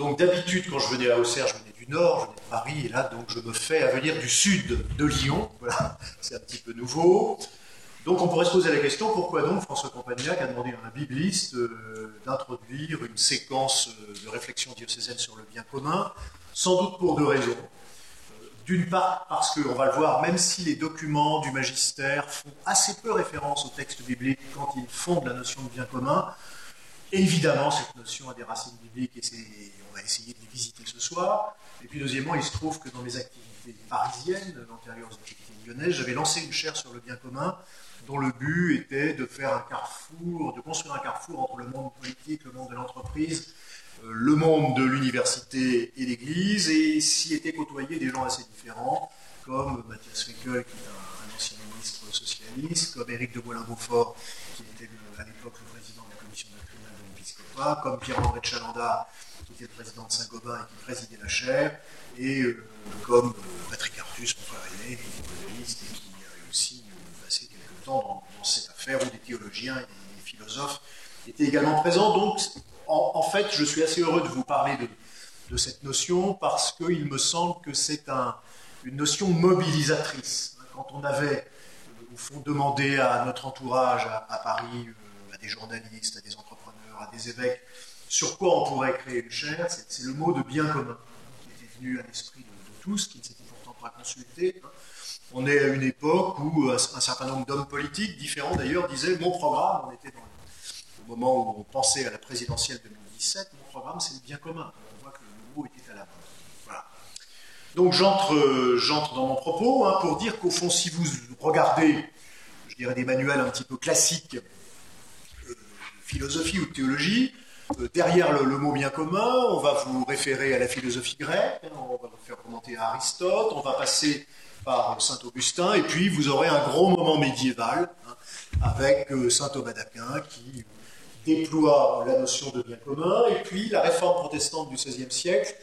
Donc d'habitude, quand je venais à Auxerre, je venais du nord, je venais de Paris, et là, donc je me fais à venir du sud de Lyon. Voilà, c'est un petit peu nouveau. Donc on pourrait se poser la question, pourquoi donc François Campagnac a demandé à un bibliste euh, d'introduire une séquence euh, de réflexion diocésaine sur le bien commun? Sans doute pour deux raisons. Euh, d'une part, parce qu'on va le voir, même si les documents du magistère font assez peu référence au texte biblique quand ils fondent la notion de bien commun, évidemment, cette notion a des racines bibliques et on va essayer de les visiter ce soir. Et puis, deuxièmement, il se trouve que dans mes activités parisiennes, l'antérieure activités lyonnaises, j'avais lancé une chaire sur le bien commun dont le but était de faire un carrefour, de construire un carrefour entre le monde politique, le monde de l'entreprise, euh, le monde de l'université et l'Église, et s'y étaient côtoyés des gens assez différents, comme Mathias Feckel, qui est un, ancien ministre socialiste, comme Éric de Moulin-Beaufort, qui était à l'époque le président de la commission doctrinale de l'épiscopat, comme Pierre-André Chalanda, qui était le président de Saint-Gobain et qui présidait la chaire, et euh, comme euh, Patrick Artus, mon frère aîné, qui est économiste et qui a aussi dans, cette affaire où des théologiens et des philosophes étaient également présents. Donc, en, fait, je suis assez heureux de vous parler de, cette notion parce qu'il me semble que c'est une notion mobilisatrice. Quand on avait, euh, au fond, demandé à notre entourage à, Paris, euh, à des journalistes, à des entrepreneurs, à des évêques, sur quoi on pourrait créer une chaire, c'est le mot de bien commun qui était venu à l'esprit de, de, tous, qui ne s'était pourtant pas consulté. Hein. On est à une époque où un certain nombre d'hommes politiques, différents d'ailleurs, disaient mon programme, on était dans au moment où on pensait à la présidentielle 2017, mon programme c'est le bien commun. On voit que le mot était à la mode. Voilà. Donc j'entre, dans mon propos hein, pour dire qu'au fond, si vous regardez, je dirais des manuels un petit peu classiques, euh, philosophie ou de théologie, euh, derrière le, mot bien commun, on va vous référer à la philosophie grecque, hein, on va vous faire commenter à Aristote, on va passer par saint Augustin, et puis vous aurez un gros moment médiéval hein, avec euh, saint Thomas d'Aquin qui déploie la notion de bien commun, et puis la réforme protestante du XVIe siècle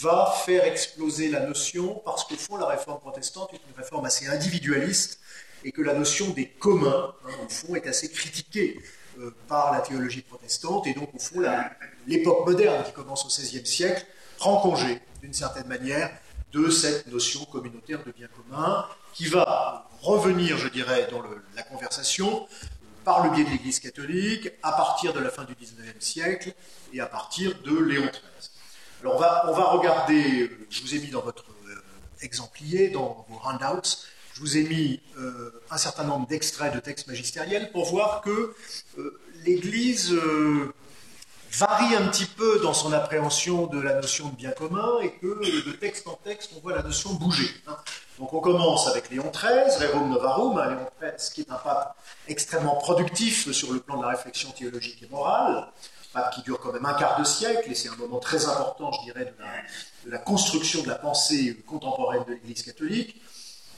va faire exploser la notion, parce qu'au fond, la réforme protestante est une réforme assez individualiste, et que la notion des communs, hein, au fond, est assez critiquée euh, par la théologie protestante, et donc, au fond, l'époque moderne qui commence au XVIe siècle prend congé, d'une certaine manière, de cette notion communautaire de bien commun, qui va revenir, je dirais, dans la conversation par le biais de l'Église catholique, à partir de la fin du XIXe siècle et à partir de Léon XIII. Alors on va, on va regarder, je vous ai mis dans votre euh, exemplier, dans vos handouts, je vous ai mis euh, un certain nombre d'extraits de textes magistériels pour voir que euh, l'Église varie un petit peu dans son appréhension de la notion de bien commun et que de texte en texte, on voit la notion bouger. Hein. Donc on commence avec Léon XIII, Rerum Novarum, hein, Léon XIII qui est un pape extrêmement productif sur le plan de la réflexion théologique et morale, pape qui dure quand même un quart de siècle, et c'est un moment très important, je dirais, de la, construction de la pensée contemporaine de l'Église catholique.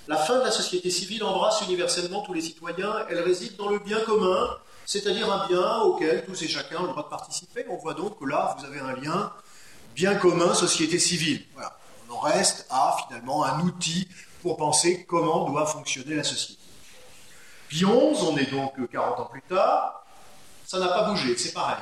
La fin de la société civile embrasse universellement tous les citoyens, elle réside dans le bien commun, c'est-à-dire un bien auquel tous et chacun ont le droit de participer. On voit donc que là, vous avez un lien bien commun société civile. Voilà. On en reste à finalement un outil pour penser comment doit fonctionner la société. Puis 11, on est donc 40 ans plus tard, ça n'a pas bougé, c'est pareil.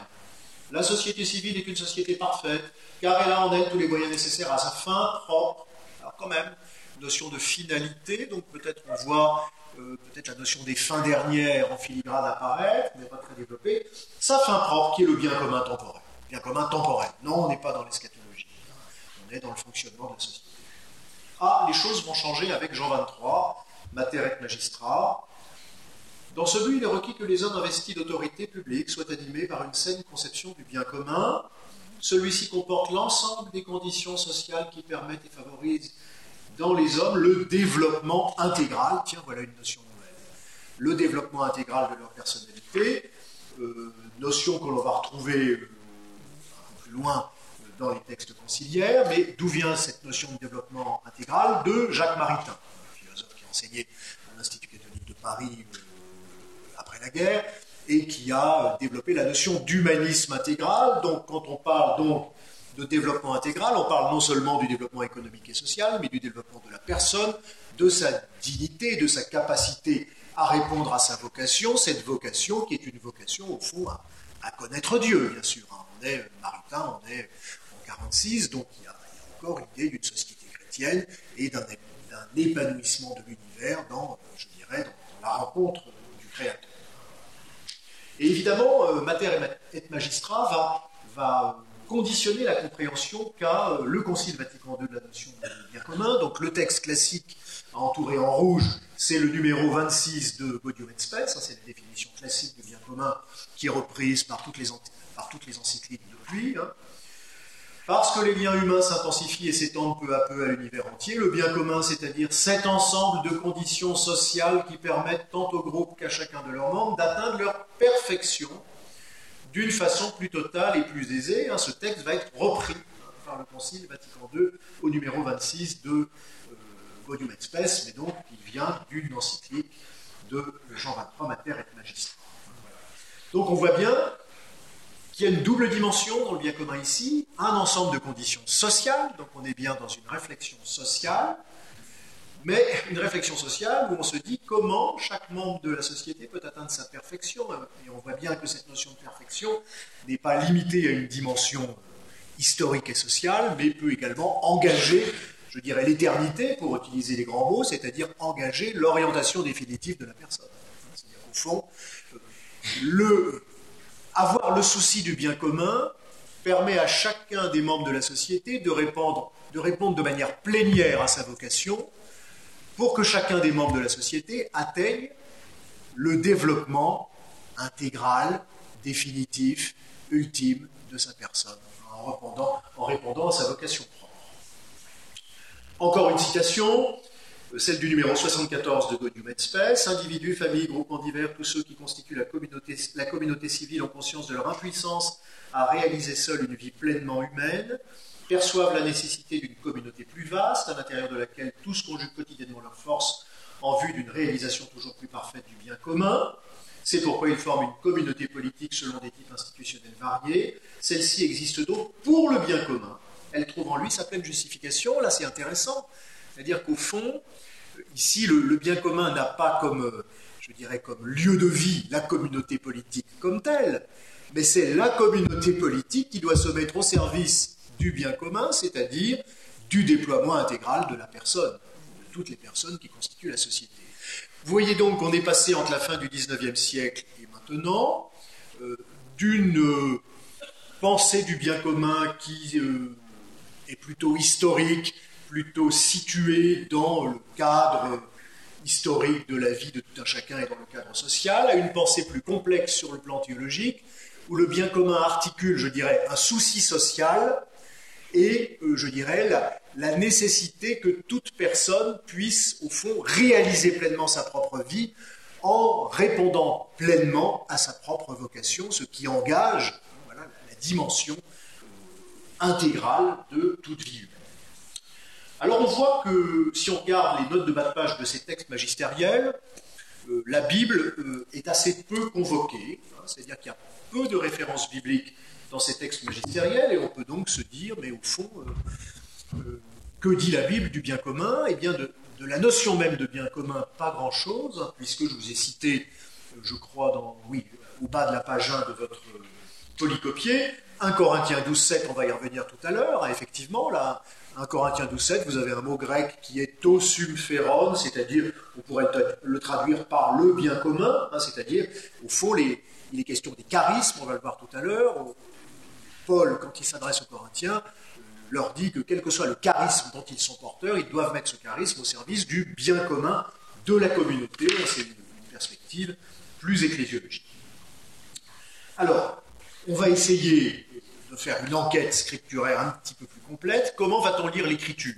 La société civile est une société parfaite, car elle a en elle tous les moyens nécessaires à sa fin propre. Alors quand même, notion de finalité, donc peut-être on voit euh, peut-être la notion des fins dernières en filigrane apparaître, mais pas très développée, sa fin propre qui est le bien commun temporel. Bien commun temporel. Non, on n'est pas dans l'eschatologie. On est dans le fonctionnement de la société. Ah, les choses vont changer avec Jean 23, Mater et Magistrat. Dans ce but, il est requis que les hommes investis d'autorité publique soient animés par une saine conception du bien commun. Celui-ci comporte l'ensemble des conditions sociales qui permettent et favorisent dans les hommes le développement intégral, tiens voilà une notion nouvelle, le développement intégral de leur personnalité, euh, notion que l'on va retrouver euh, un peu plus loin euh, dans les textes conciliaires, mais d'où vient cette notion de développement intégral De Jacques Maritain, un philosophe qui a enseigné à l'Institut catholique de Paris après la guerre, et qui a développé la notion d'humanisme intégral. Donc quand on parle donc de développement intégral, on parle non seulement du développement économique et social, mais du développement de la personne, de sa dignité, de sa capacité à répondre à sa vocation, cette vocation qui est une vocation au fond à, connaître Dieu, bien sûr. Hein. On est maritain, on est en 46, donc il y a, encore l'idée d'une société chrétienne et d'un épanouissement de l'univers dans, je dirais, dans, la rencontre du Créateur. Et évidemment, euh, Mater et Magistrat va, va conditionner la compréhension qu'a euh, le Concile Vatican II de la notion de bien commun. Donc le texte classique entouré en rouge, c'est le numéro 26 de Gaudium et Spes, c'est la définition classique du bien commun qui est reprise par toutes les, par toutes les encycliques depuis. Hein. Parce que les liens humains s'intensifient et s'étendent peu à peu à l'univers entier, le bien commun, c'est-à-dire cet ensemble de conditions sociales qui permettent tant au groupe qu'à chacun de leurs membres d'atteindre leur perfection d'une façon plus totale et plus aisée. Hein. ce texte va être repris par le Concile Vatican II au numéro 26 de euh, Gaudium et Spes, mais donc il vient d'une encyclique de Jean XXIII, Mater et Magistrat. Donc on voit bien qu'il y a une double dimension dans le bien commun ici, un ensemble de conditions sociales, donc on est bien dans une réflexion sociale, mais une réflexion sociale où on se dit comment chaque membre de la société peut atteindre sa perfection. Et on voit bien que cette notion de perfection n'est pas limitée à une dimension historique et sociale, mais peut également engager, je dirais, l'éternité, pour utiliser les grands mots, c'est-à-dire engager l'orientation définitive de la personne. C'est-à-dire qu'au fond, le avoir le souci du bien commun permet à chacun des membres de la société de répondre, de répondre de manière plénière à sa vocation pour que chacun des membres de la société atteigne le développement intégral, définitif, ultime de sa personne, en répondant, à sa vocation propre. Encore une citation, celle du numéro 74 de Gaudium et Spes, individus, familles, groupements divers, tous ceux qui constituent la communauté, la communauté civile ont conscience de leur impuissance à réaliser seuls une vie pleinement humaine, perçoivent la nécessité d'une communauté plus vaste, à l'intérieur de laquelle tous conjuguent quotidiennement leurs forces en vue d'une réalisation toujours plus parfaite du bien commun. C'est pourquoi ils forment une communauté politique selon des types institutionnels variés. Celle-ci existe donc pour le bien commun. Elle trouve en lui sa pleine justification. Là, c'est intéressant. C'est-à-dire qu'au fond, ici, le, bien commun n'a pas comme, euh, je dirais, comme lieu de vie la communauté politique comme telle, mais c'est la communauté politique qui doit se mettre au service du bien commun, c'est-à-dire du déploiement intégral de la personne, de toutes les personnes qui constituent la société. Vous voyez donc qu'on est passé entre la fin du XIXe siècle et maintenant euh, d'une euh, pensée du bien commun qui est plutôt historique, plutôt situé dans le cadre historique de la vie de tout un chacun et dans le cadre social, à une pensée plus complexe sur le plan théologique, où le bien commun articule, je dirais, un souci social et, euh, je dirais, la, nécessité que toute personne puisse, au fond, réaliser pleinement sa propre vie en répondant pleinement à sa propre vocation, ce qui engage la dimension intégrale de toute vie humaine. Alors on voit que si on regarde les notes de bas de page de ces textes magistériels, euh, la Bible euh, est assez peu convoquée, hein, c'est-à-dire qu'il y a peu de références bibliques dans ces textes magistériels, et on peut donc se dire, mais au fond, euh, que dit la Bible du bien commun? Eh bien, de, la notion même de bien commun, pas grand-chose, puisque je vous ai cité, je crois, dans, oui, au bas de la page 1 de votre polycopier, 1 Corinthiens 12, 7, on va y revenir tout à l'heure, effectivement, là, 1 Corinthiens 12, 7, vous avez un mot grec qui est tosumferon, c'est-à-dire, on pourrait le traduire par le bien commun, hein, c'est-à-dire, au fond, il est question des charismes, on va le voir tout à l'heure. Paul, quand il s'adresse aux Corinthiens, euh, leur dit que quel que soit le charisme dont ils sont porteurs, ils doivent mettre ce charisme au service du bien commun de la communauté. C'est une perspective plus ecclésiologique. Alors, on va essayer de faire une enquête scripturaire un petit peu plus complète, comment va-t-on lire l'écriture?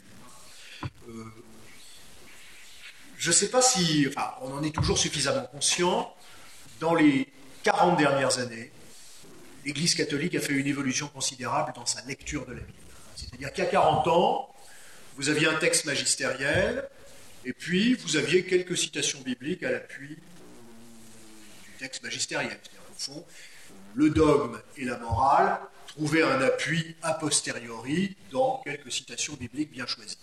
Euh, Je ne sais pas si, enfin, on en est toujours suffisamment conscient. Dans les 40 dernières années, l'Église catholique a fait une évolution considérable dans sa lecture de la Bible. C'est-à-dire a 40 ans, vous aviez un texte magistériel, et puis vous aviez quelques citations bibliques à l'appui du texte magistériel. C'est-à-dire, au fond, le dogme et la morale trouver un appui a posteriori dans quelques citations bibliques bien choisies.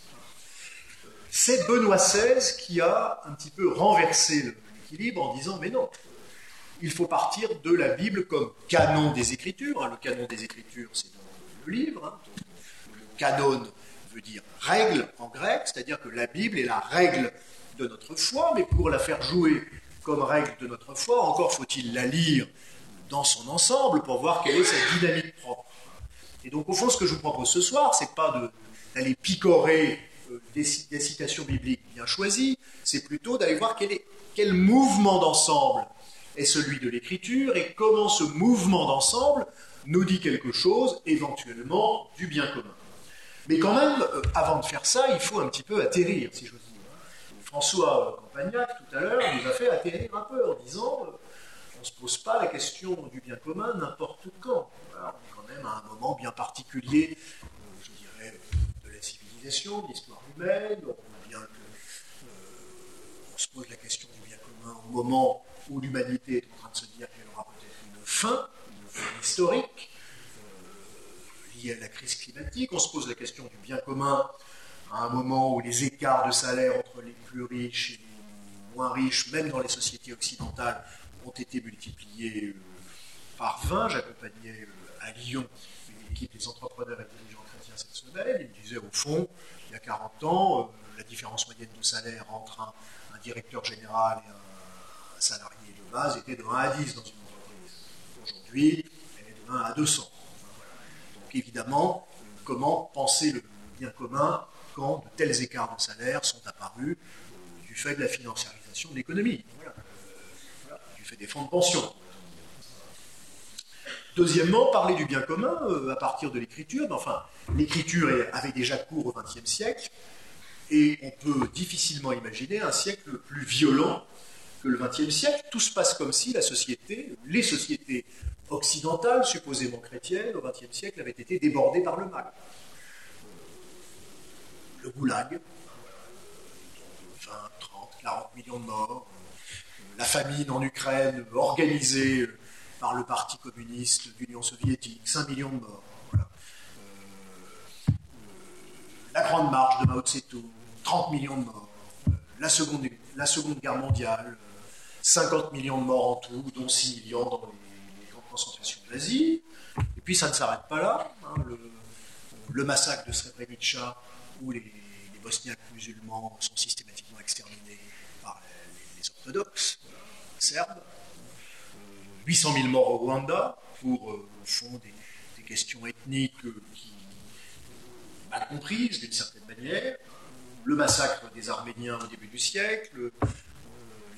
C'est Benoît XVI qui a un petit peu renversé l'équilibre en disant mais non, il faut partir de la Bible comme canon des Écritures. Hein. Le canon des Écritures, c'est le livre. Hein. canon veut dire règle en grec, c'est-à-dire que la Bible est la règle de notre foi, mais pour la faire jouer comme règle de notre foi, encore faut-il la lire dans son ensemble pour voir quelle est sa dynamique propre. Et donc, au fond, ce que je vous propose ce soir, c'est pas d'aller picorer euh, des, citations bibliques bien choisies, c'est plutôt d'aller voir quel, est, quel mouvement d'ensemble est celui de l'écriture et comment ce mouvement d'ensemble nous dit quelque chose, éventuellement, du bien commun. Mais quand même, euh, avant de faire ça, il faut un petit peu atterrir, si j'ose dire. François Campagnac, tout à l'heure, nous a fait atterrir un peu en disant euh, on ne se pose pas la question du bien commun n'importe quand. on est quand même à un moment bien particulier, euh, je dirais, de la civilisation, de l'histoire humaine. On bien qu'on on se pose la question du bien commun au moment où l'humanité est en train de se dire qu'elle aura peut-être une fin, une fin historique, liée à la crise climatique. On se pose la question du bien commun à un moment où les écarts de salaire entre les plus riches et les moins riches, même dans les sociétés occidentales, ont été multipliés euh, par 20. J'accompagnais euh, à Lyon une équipe des entrepreneurs et dirigeants chrétiens cette semaine. Ils disaient, au fond, il y a 40 ans, euh, la différence moyenne de salaire entre un, directeur général et un, salarié de base était de 1 à 10 dans une entreprise. Aujourd'hui, elle est de 1 à 200. Donc évidemment, comment penser le bien commun quand de tels écarts de salaire sont apparus euh, du fait de la financiarisation de l'économie, du fait des fonds de pension. Deuxièmement, parler du bien commun euh, à partir de l'écriture. enfin, l'écriture avait déjà cours au XXe siècle, et on peut difficilement imaginer un siècle plus violent que le XXe siècle. Tout se passe comme si la société, les sociétés occidentales, supposément chrétiennes, au XXe siècle, avaient été débordées par le mal le goulag, 20, 30, 40 millions de morts, la famine en Ukraine organisée par le Parti communiste d'Union soviétique, 5 millions de morts. Euh, la Grande Marche de Mao Tse-tung, 30 millions de morts. La seconde, la seconde Guerre mondiale, 50 millions de morts en tout, dont 6 millions dans les, grandes concentrations d'Asie. Et puis ça ne s'arrête pas là. Hein, le, massacre de Srebrenica où les, Bosniaques musulmans sont systématiquement exterminés par les, orthodoxes serbes. 800 000 morts au Rwanda pour, euh, au fond, des, questions ethniques euh, mal comprises d'une certaine manière. Le massacre des Arméniens au début du siècle, euh,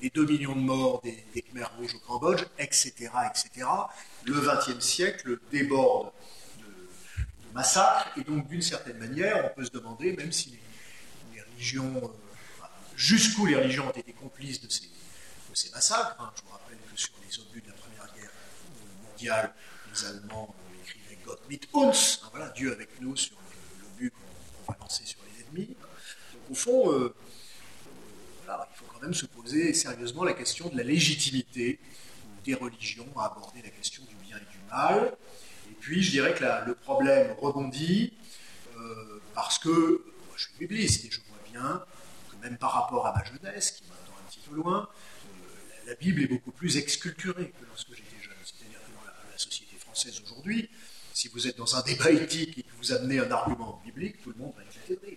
les 2 millions de morts des, Khmers rouges au Cambodge, etc., etc. Le XXe siècle déborde massacre, et donc d'une certaine manière, on peut se demander, même si les, religions, euh, jusqu'où les religions ont été complices de ces, massacres, hein. je vous rappelle que sur les obus de la Première Guerre mondiale, les Allemands écrivaient Gott mit uns, hein, voilà, Dieu avec nous sur l'obus qu'on va lancer sur les ennemis. Au fond, euh, il faut même se poser sérieusement la question de la légitimité des religions à aborder la question du bien et du mal. Puis, je dirais que le problème rebondit euh, parce que moi, je suis bibliste et je vois bien que même par rapport à ma jeunesse, qui m'attend un petit peu loin, euh, la Bible est beaucoup plus exculturée que lorsque j'étais jeune. C'est-à-dire que dans la, société française aujourd'hui, si vous êtes dans un débat éthique et que vous amenez un argument biblique, tout le monde va éclater de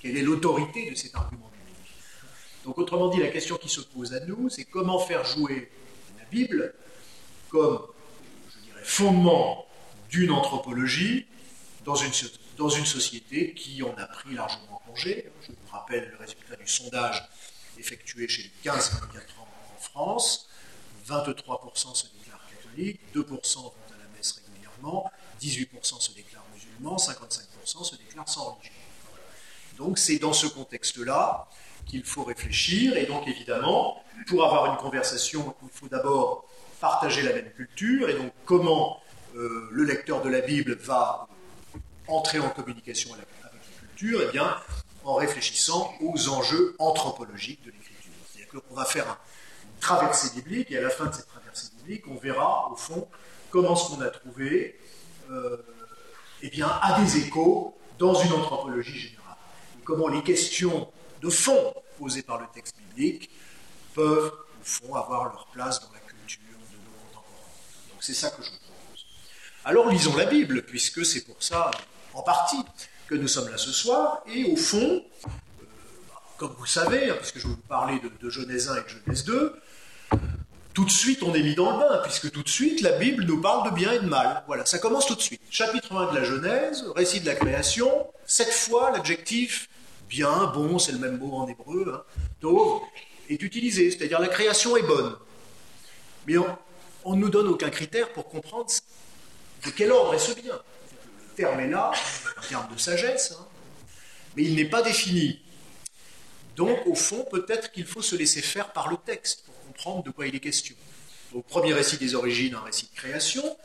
Quelle est l'autorité de cet argument biblique? Donc, autrement dit, la question qui se pose à nous, c'est comment faire jouer la Bible comme fondement d'une anthropologie dans une, dans une société qui en a pris largement congé. Je vous rappelle le résultat du sondage effectué chez les 15-24 ans en France. 23% se déclarent catholiques, 2% vont à la messe régulièrement, 18% se déclarent musulmans, 55% se déclarent sans religion. Donc c'est dans ce contexte-là qu'il faut réfléchir, et donc évidemment, pour avoir une conversation, il faut d'abord partager la même culture, et donc comment euh, le lecteur de la Bible va entrer en communication avec, la culture? Eh bien, en réfléchissant aux enjeux anthropologiques de l'écriture. C'est-à-dire qu'on va faire une traversée biblique, et à la fin de cette traversée biblique, on verra, au fond, comment ce qu'on a trouvé euh, eh bien, a des échos dans une anthropologie générale. comment les questions de fond posées par le texte biblique peuvent, au fond, avoir leur place dans la c'est ça que je vous propose. Alors lisons la Bible, puisque c'est pour ça en partie que nous sommes là ce soir, et au fond, euh, comme vous le savez, hein, puisque je vous parler de, de Genèse 1 et de Genèse 2, tout de suite on est mis dans le bain, puisque tout de suite la Bible nous parle de bien et de mal. Voilà, ça commence tout de suite. Chapitre 1 de la Genèse, récit de la création, cette fois l'adjectif bien, bon, c'est le même mot en hébreu, hein, tov, est utilisé, c'est-à-dire la création est bonne. Mais on ne nous donne aucun critère pour comprendre de quel ordre est ce bien. Le terme est là, un terme de sagesse, hein, mais il n'est pas défini. Donc, au fond, peut-être qu'il faut se laisser faire par le texte pour comprendre de quoi il est question. Donc, premier récit des origines, un récit de création.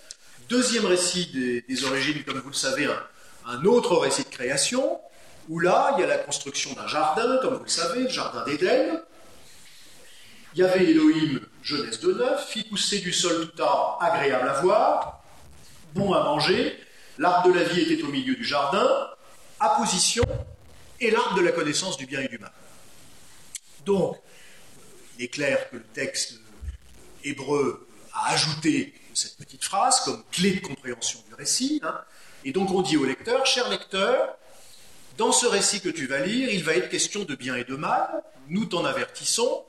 Deuxième récit des, origines, comme vous le savez, un, un, autre récit de création, où là, il y a la construction d'un jardin, comme vous le savez, le jardin d'Éden. Il y avait Elohim, Genèse 2.9, fit pousser du sol tout arbre agréable à voir, bon à manger, l'arbre de la vie était au milieu du jardin, apposition, et l'arbre de la connaissance du bien et du mal. Donc, il est clair que le texte hébreu a ajouté cette petite phrase comme clé de compréhension du récit. Hein. et donc on dit au lecteur, cher lecteur, dans ce récit que tu vas lire, il va être question de bien et de mal, nous t'en avertissons,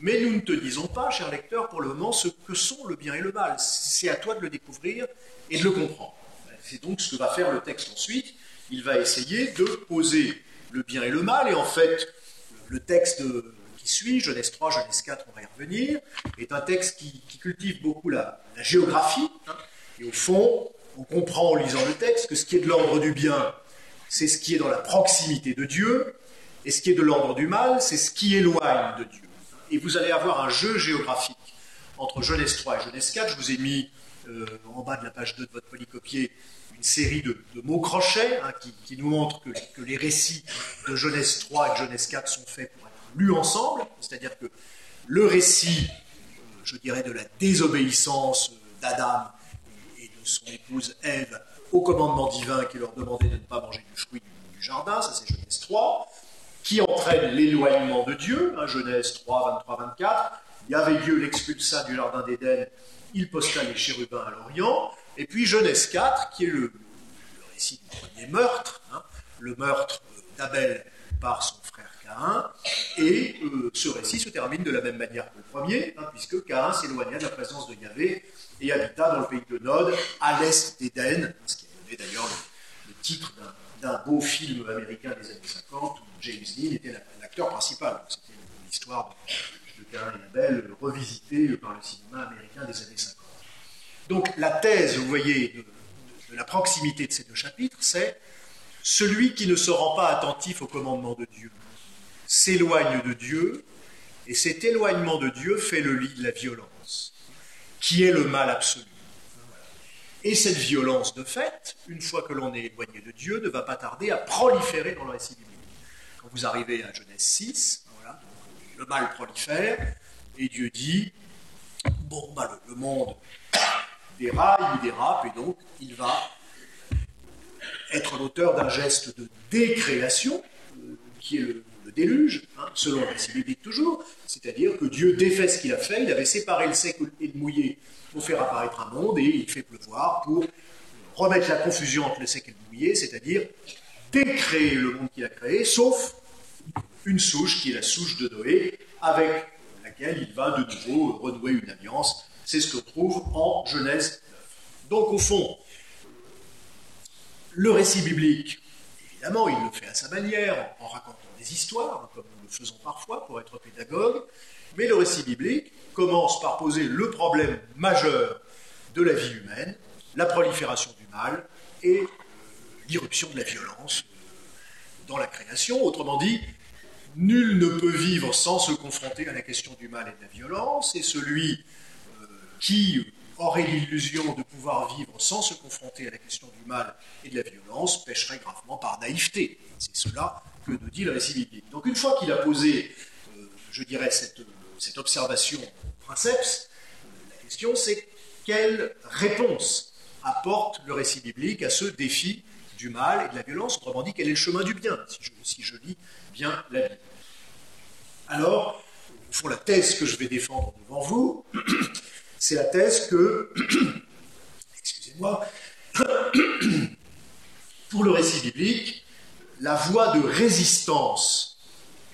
mais nous ne te disons pas, cher lecteur, pour le moment, ce que sont le bien et le mal. C'est à toi de le découvrir et de le comprendre. C'est donc ce que va faire le texte ensuite. Il va essayer de poser le bien et le mal, et en fait, le texte qui suit, Genèse 3, Genèse 4, on va y revenir, est un texte qui, cultive beaucoup la, géographie. Et au fond, on comprend en lisant le texte que ce qui est de l'ordre du bien, c'est ce qui est dans la proximité de Dieu, et ce qui est de l'ordre du mal, c'est ce qui éloigne de Dieu. Et vous allez avoir un jeu géographique entre Genèse 3 et Genèse 4. Je vous ai mis euh, en bas de la page 2 de votre polycopier une série de, mots crochets hein, qui, nous montrent que, que, les récits de Genèse 3 et de Genèse 4 sont faits pour lus ensemble, c'est-à-dire que le récit, euh, je dirais, de la désobéissance d'Adam et de son épouse Ève au commandement divin qui leur demandait de ne pas manger du fruit du, jardin, ça c'est Genèse 3, qui entraîne l'éloignement de Dieu, hein, Genèse 3, 23, 24, il y avait Dieu l'expulsa du jardin d'Éden, il posta les chérubins à l'Orient, et puis Genèse 4, qui est le, récit du premier meurtre, hein, le meurtre d'Abel par son et euh, ce récit se termine de la même manière que le premier, hein, puisque Cain s'éloigna de la présence de Yahvé et habita dans le pays de Nod, à l'est d'Éden, ce qui a donné d'ailleurs le, titre d'un beau film américain des années 50 où James Dean était l'acteur principal. C'était l'histoire de, Cain et Abel revisitée par le cinéma américain des années 50. Donc la thèse, vous voyez, de la proximité de ces deux chapitres, c'est celui qui ne se rend pas attentif au commandement de Dieu s'éloigne de Dieu, et cet éloignement de Dieu fait le lit de la violence, qui est le mal absolu. Et cette violence, de fait, une fois que l'on est éloigné de Dieu, ne va pas tarder à proliférer dans le récit biblique. Quand vous arrivez à Genèse 6, le mal prolifère, et Dieu dit, bon, bah, le, monde déraille, il dérape, et donc il va être l'auteur d'un geste de décréation, euh, qui est le, déluge, hein, selon le récit biblique toujours, c'est-à-dire que Dieu défait ce qu'il a fait, il avait séparé le sec et le mouillé pour faire apparaître un monde, et il fait pleuvoir pour remettre la confusion entre le sec et le mouillé, c'est-à-dire décréer le monde qu'il a créé, sauf une souche qui est la souche de Noé, avec laquelle il va de nouveau renouer une alliance. C'est ce qu'on trouve en Genèse 9. Donc au fond, le récit biblique, évidemment, il le fait à sa manière, en racontant histoires, comme nous le faisons parfois pour être pédagogue, mais le récit biblique commence par poser le problème majeur de la vie humaine, la prolifération du mal et euh, l'irruption de la violence euh, dans la création. Autrement dit, nul ne peut vivre sans se confronter à la question du mal et de la violence, et celui euh, qui aurait l'illusion de pouvoir vivre sans se confronter à la question du mal et de la violence pêcherait gravement par naïveté. C'est cela que nous dit le récit biblique. Donc une fois qu'il a posé, euh, je dirais, cette, cette observation princeps, la question c'est quelle réponse apporte le récit biblique à ce défi du mal et de la violence, autrement dit, quel est le chemin du bien, si je, si je lis bien la Bible. Alors, au fond, la thèse que je vais défendre devant vous, c'est la thèse que, excusez-moi, pour le récit biblique, la voie de résistance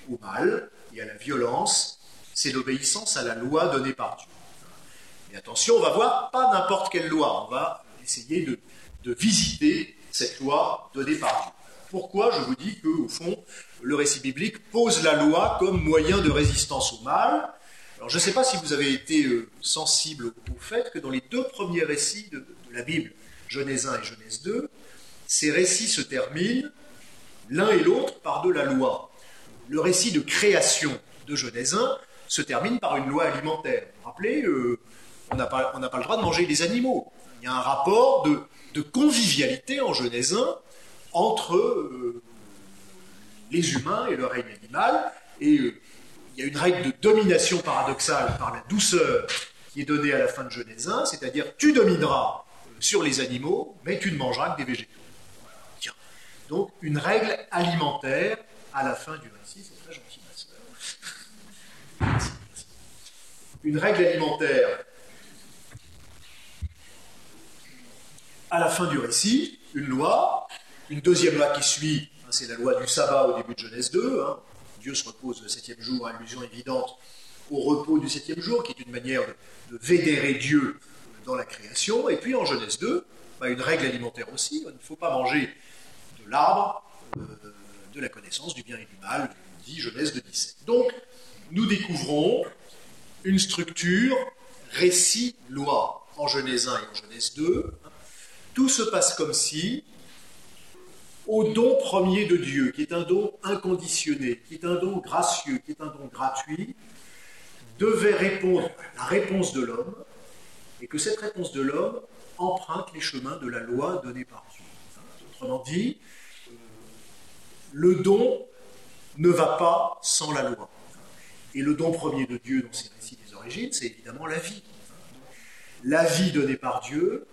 au mal et à la violence, c'est l'obéissance à la loi donnée par Dieu. Et attention, on va voir pas n'importe quelle loi, on va essayer de, de visiter cette loi donnée par Dieu. Pourquoi je vous dis que, au fond, le récit biblique pose la loi comme moyen de résistance au mal Alors, je ne sais pas si vous avez été euh, sensible au fait que dans les deux premiers récits de, la Bible, Genèse 1 et Genèse 2, ces récits se terminent l'un et l'autre par de la loi. Le récit de création de Genèse 1 se termine par une loi alimentaire. Vous vous rappelez, euh, on n'a pas, le droit de manger les animaux. Il y a un rapport de, convivialité en Genèse 1 entre euh, les humains et le règne animal. Et euh, il y a une règle de domination paradoxale par la douceur qui est donnée à la fin de Genèse 1, c'est-à-dire tu domineras sur les animaux, mais tu ne mangeras que des végétaux. Donc une règle alimentaire à la fin du récit, c'est très gentil, ma soeur. Une règle alimentaire à la fin du récit, une loi, une deuxième loi qui suit, hein, c'est la loi du sabbat au début de Genèse 2. Hein. Dieu se repose le septième jour, allusion évidente au repos du septième jour, qui est une manière de, vénérer Dieu dans la création. Et puis en Genèse 2, bah, une règle alimentaire aussi, il ne faut pas manger l'arbre euh, de la connaissance du bien et du mal, dit Genèse de 17. Donc, nous découvrons une structure récit-loi en Genèse 1 et en Genèse 2. Tout se passe comme si au don premier de Dieu, qui est un don inconditionné, qui est un don gracieux, qui est un don gratuit, devait répondre la réponse de l'homme, et que cette réponse de l'homme emprunte les chemins de la loi donnée par Dieu. Autrement dit, le don ne va pas sans la loi. Et le don premier de Dieu dans ces récits des origines, c'est évidemment la vie. La vie donnée par Dieu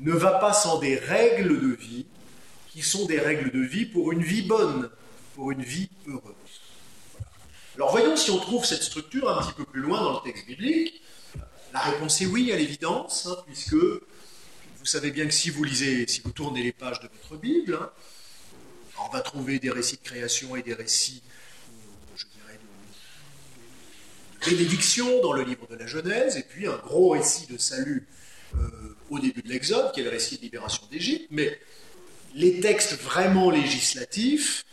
ne va pas sans des règles de vie qui sont des règles de vie pour une vie bonne, pour une vie heureuse. Alors voyons si on trouve cette structure un petit peu plus loin dans le texte biblique. La réponse est oui, à l'évidence, hein, puisque vous savez bien que si vous lisez, si vous tournez les pages de votre Bible, hein, on va trouver des récits de création et des récits, je dirais, de, bénédiction dans le livre de la Genèse, et puis un gros récit de salut euh, au début de l'Exode, qui est le récit de libération d'Égypte. Mais les textes vraiment législatifs,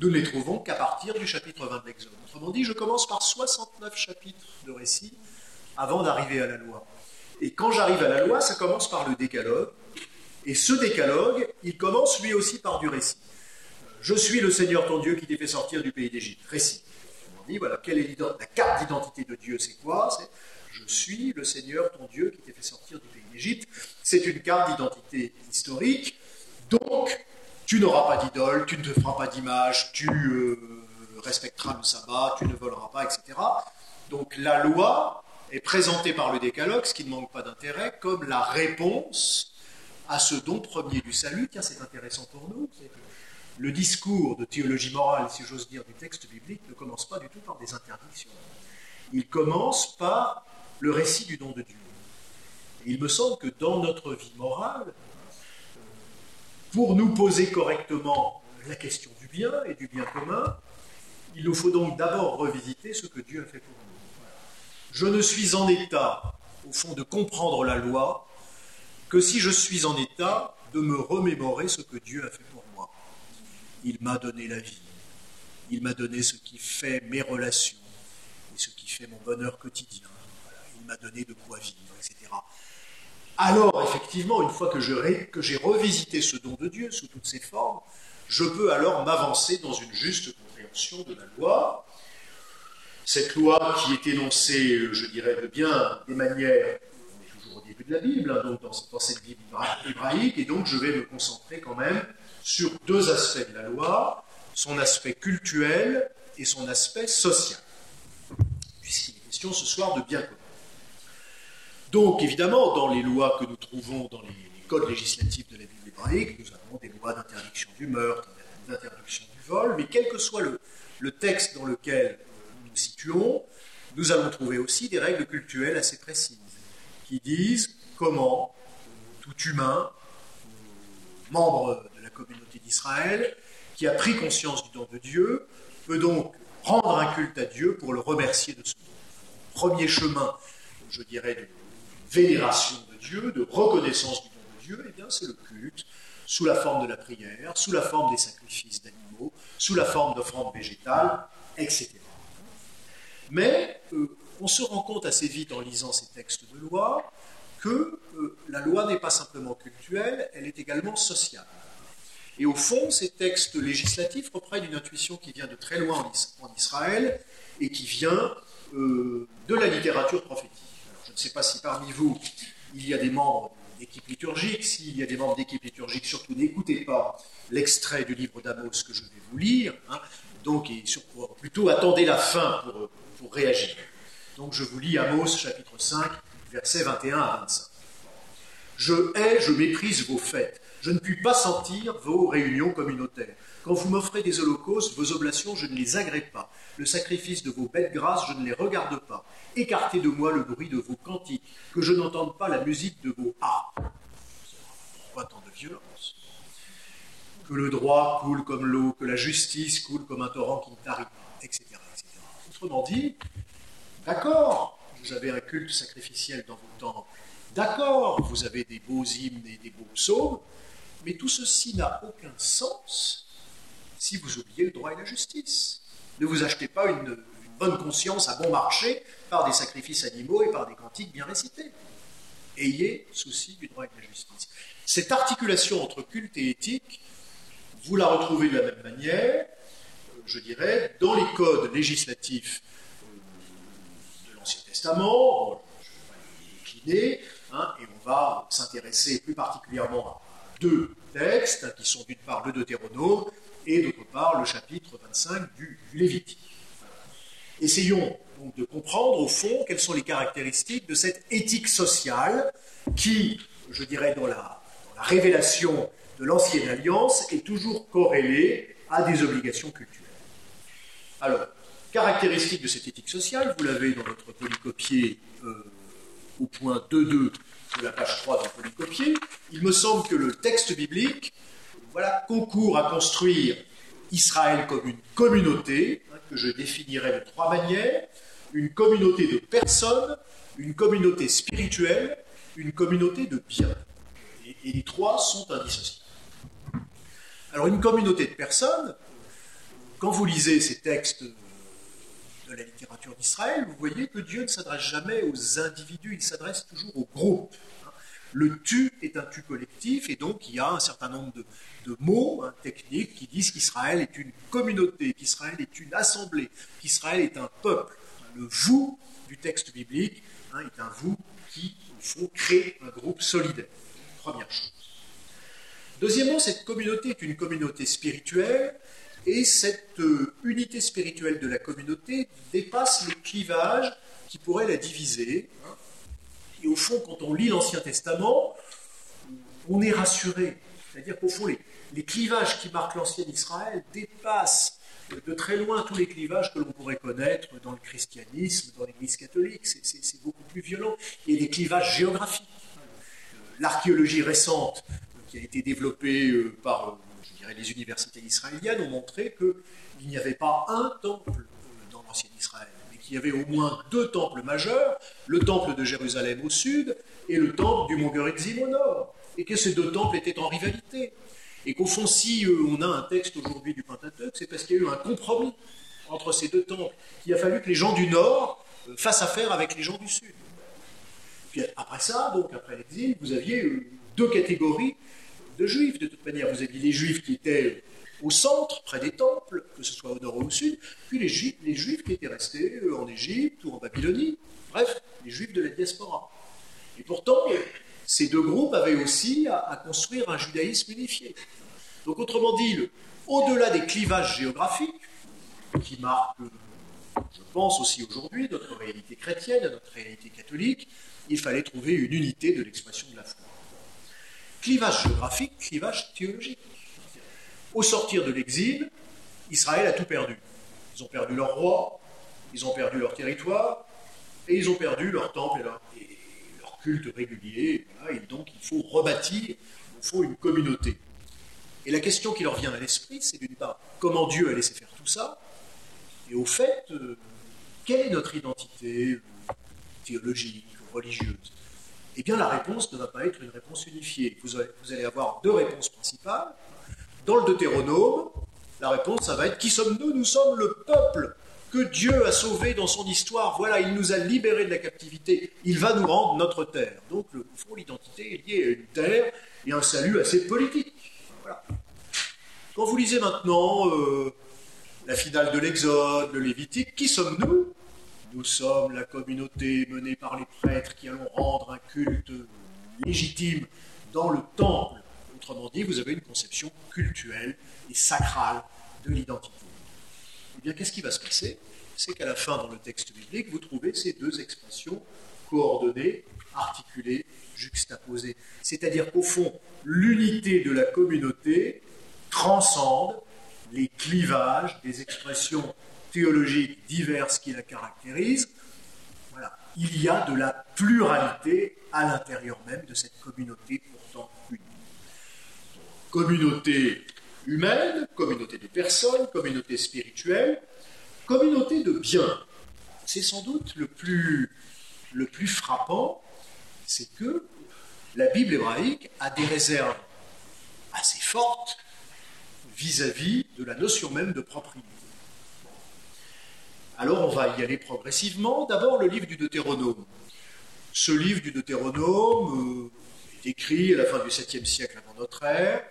nous ne les trouvons qu'à partir du chapitre 20 de l'Exode. Autrement dit, je commence par 69 chapitres de récits avant d'arriver à la loi. Et quand j'arrive à la loi, ça commence par le décalogue. Et ce décalogue, il commence lui aussi par du récit. Je suis le Seigneur ton Dieu qui t'ai fait sortir du pays d'Égypte. Récit. On dit, voilà, quelle est la carte d'identité de Dieu C'est quoi? Je suis le Seigneur ton Dieu qui t'ai fait sortir du pays d'Égypte. C'est une carte d'identité historique donc, tu n'auras pas d'idole, tu ne te feras pas d'image, tu euh, respecteras le sabbat, tu ne voleras pas, etc. Donc la loi est présentée par le décalogue, ce qui ne manque pas d'intérêt, comme la réponse à ce don premier du salut. Tiens, c'est intéressant pour nous. Le discours de théologie morale, si j'ose dire, du texte biblique ne commence pas du tout par des interdictions. Il commence par le récit du don de Dieu. il me semble que dans notre vie morale, pour nous poser correctement la question du bien et du bien commun, il nous faut donc d'abord revisiter ce que Dieu a fait pour nous. Je ne suis en état, au fond, de comprendre la loi que si je suis en état de me remémorer ce que Dieu a fait pour moi. Il m'a donné la vie, il m'a donné ce qui fait mes relations et ce qui fait mon bonheur quotidien. Il m'a donné de quoi vivre, etc alors effectivement, une fois que j'ai revisité ce don de Dieu sous toutes ses formes, je peux alors m'avancer dans une juste compréhension de la loi. Cette loi qui est énoncée, je dirais, de bien des manières, on est toujours au début de la Bible, hein, donc dans, cette Bible hébraïque, et donc je vais me concentrer quand même sur deux aspects de la loi, son aspect cultuel et son aspect social, puisqu'il est question ce soir de bien commun. Donc, évidemment, dans les lois que nous trouvons dans les, codes législatifs de la Bible hébraïque, nous avons des lois d'interdiction du meurtre, d'interdiction du vol, mais quel que soit le, texte dans lequel nous nous situons, nous allons trouver aussi des règles culturelles assez précises, qui disent comment tout humain, membre de la communauté d'Israël, qui a pris conscience du don de Dieu, peut donc rendre un culte à Dieu pour le remercier de ce don. Premier chemin, je dirais, de vénération de Dieu, de reconnaissance du don de Dieu, eh bien c'est le culte, sous la forme de la prière, sous la forme des sacrifices d'animaux, sous la forme d'offrandes végétales, etc. Mais euh, on se rend compte assez vite en lisant ces textes de loi que euh, la loi n'est pas simplement cultuelle, elle est également sociale. Et au fond, ces textes législatifs reprennent une intuition qui vient de très loin en Israël et qui vient euh, de la littérature prophétique. je ne sais pas si parmi vous, il y a des membres d'équipe liturgique. S'il y a des membres d'équipe liturgique, surtout n'écoutez pas l'extrait du livre d'Amos que je vais vous lire. Hein. donc, et plutôt attendez la fin pour, réagir. Donc, je vous lis Amos chapitre 5, versets 21 à 25. Je hais, je méprise vos fêtes. Je ne puis pas sentir vos réunions communautaires. Quand vous m'offrez des holocaustes, vos oblations, je ne les agrée pas. Le sacrifice de vos bêtes grasses, je ne les regarde pas. Écartez de moi le bruit de vos cantiques, que je n'entende pas la musique de vos harpes. Pourquoi tant de violence Que le droit coule comme l'eau, que la justice coule comme un torrent qui ne tarit pas, etc., etc. Autrement dit, d'accord, vous avez un culte sacrificiel dans vos temples, d'accord, vous avez des beaux hymnes et des beaux psaumes, mais tout ceci n'a aucun sens si vous oubliez le droit et la justice. Ne vous achetez pas une, bonne conscience à bon marché par des sacrifices animaux et par des cantiques bien récités. Ayez souci du droit et de la justice. Cette articulation entre culte et éthique, vous la retrouvez de la même manière, je dirais, dans les codes législatifs euh, de l'Ancien Testament. je ne vais pas les décliner, hein, et on va s'intéresser plus particulièrement deux textes, qui sont d'une part le Deutéronome et d'autre part le chapitre 25 du, Lévitique. Essayons donc de comprendre au fond quelles sont les caractéristiques de cette éthique sociale qui, je dirais, dans la, révélation de l'ancienne alliance, est toujours corrélée à des obligations culturelles. Alors, caractéristiques de cette éthique sociale, vous l'avez dans votre polycopier euh, au point 2.2 de la page 3 d'un polycopier, il me semble que le texte biblique concourt à construire Israël comme une communauté, que je définirais de trois manières, une communauté de personnes, une communauté spirituelle, une communauté de biens. Et, les trois sont indissociables. Alors une communauté de personnes, quand vous lisez ces textes la littérature d'Israël, vous voyez que Dieu ne s'adresse jamais aux individus, il s'adresse toujours aux groupes. Le tu est un tu collectif et donc il y a un certain nombre de, mots hein, techniques qui disent qu'Israël est une communauté, qu'Israël est une assemblée, qu'Israël est un peuple. Le vous du texte biblique hein, est un vous qui, au fond, crée un groupe solidaire. Première chose. Deuxièmement, cette communauté est une communauté spirituelle et cette euh, unité spirituelle de la communauté dépasse les clivages qui pourraient la diviser. Et au fond, quand on lit l'Ancien Testament, on est rassuré. C'est-à-dire qu'au fond, les, clivages qui marquent l'ancien Israël dépassent de très loin tous les clivages que l'on pourrait connaître dans le christianisme, dans l'Église catholique. C'est beaucoup plus violent. Il y a des clivages géographiques. L'archéologie récente, qui a été développée euh, par les universités israéliennes, ont montré qu'il n'y avait pas un temple euh, dans l'ancien Israël il y avait au moins deux temples majeurs, le temple de Jérusalem au sud et le temple du mont Gerizim au nord, et que ces deux temples étaient en rivalité. Et qu'au fond, si euh, on a un texte aujourd'hui du Pentateuque, c'est parce qu'il y a eu un compromis entre ces deux temples. Il a fallu que les gens du nord euh, fassent affaire avec les gens du sud. Puis après ça, donc après l'exil, vous aviez deux catégories de juifs. De toute manière, vous aviez les juifs qui étaient au centre, près des temples, que ce soit au nord ou au sud, puis les juifs, qui étaient restés euh, en Égypte ou en Babylonie, bref, les juifs de la diaspora. Et pourtant, ces deux groupes avaient aussi à, construire un judaïsme unifié. Donc autrement dit, au-delà des clivages géographiques, qui marquent, je pense aussi aujourd'hui, notre réalité chrétienne, notre réalité catholique, il fallait trouver une unité de l'expression de la foi. Clivage géographique, clivage théologique. Au sortir de l'exil, Israël a tout perdu. Ils ont perdu leur roi, ils ont perdu leur territoire, et ils ont perdu leur temple et leur, culte régulier. et donc il faut rebâtir, il faut une communauté. Et la question qui leur vient à l'esprit, c'est d'une part, comment Dieu a laissé faire tout ça? Et au fait, euh, quelle est notre identité euh, théologique, religieuse? Eh bien, la réponse ne va pas être une réponse unifiée. Vous, allez avoir deux réponses principales. Dans le Deutéronome, la réponse, ça va être Qui sommes-nous? Nous sommes le peuple que Dieu a sauvé dans son histoire. Voilà, il nous a libérés de la captivité. Il va nous rendre notre terre. Donc, le fond, l'identité est liée à une terre et un salut assez politique. Quand vous lisez maintenant euh, la finale de l'Exode, le Lévitique, qui sommes-nous? Nous sommes la communauté menée par les prêtres qui allons rendre un culte légitime dans le temple. Autrement dit, vous avez une conception cultuelle et sacrale de l'identité. Eh bien, qu'est-ce qui va se passer? C'est qu'à la fin, dans le texte biblique, vous trouvez ces deux expressions coordonnées, articulées, juxtaposées. C'est-à-dire qu'au fond, l'unité de la communauté transcende les clivages des expressions théologiques diverses qui la caractérisent. Il y a de la pluralité à l'intérieur même de cette communauté pourtant unie. Communauté humaine, communauté de personnes, communauté spirituelle, communauté de biens. C'est sans doute le plus frappant, c'est que la Bible hébraïque a des réserves assez fortes vis-à-vis de la notion même de propriété. Alors on va y aller progressivement. D'abord le livre du Deutéronome. Ce livre du Deutéronome euh, est écrit à la fin du 7e siècle avant notre ère.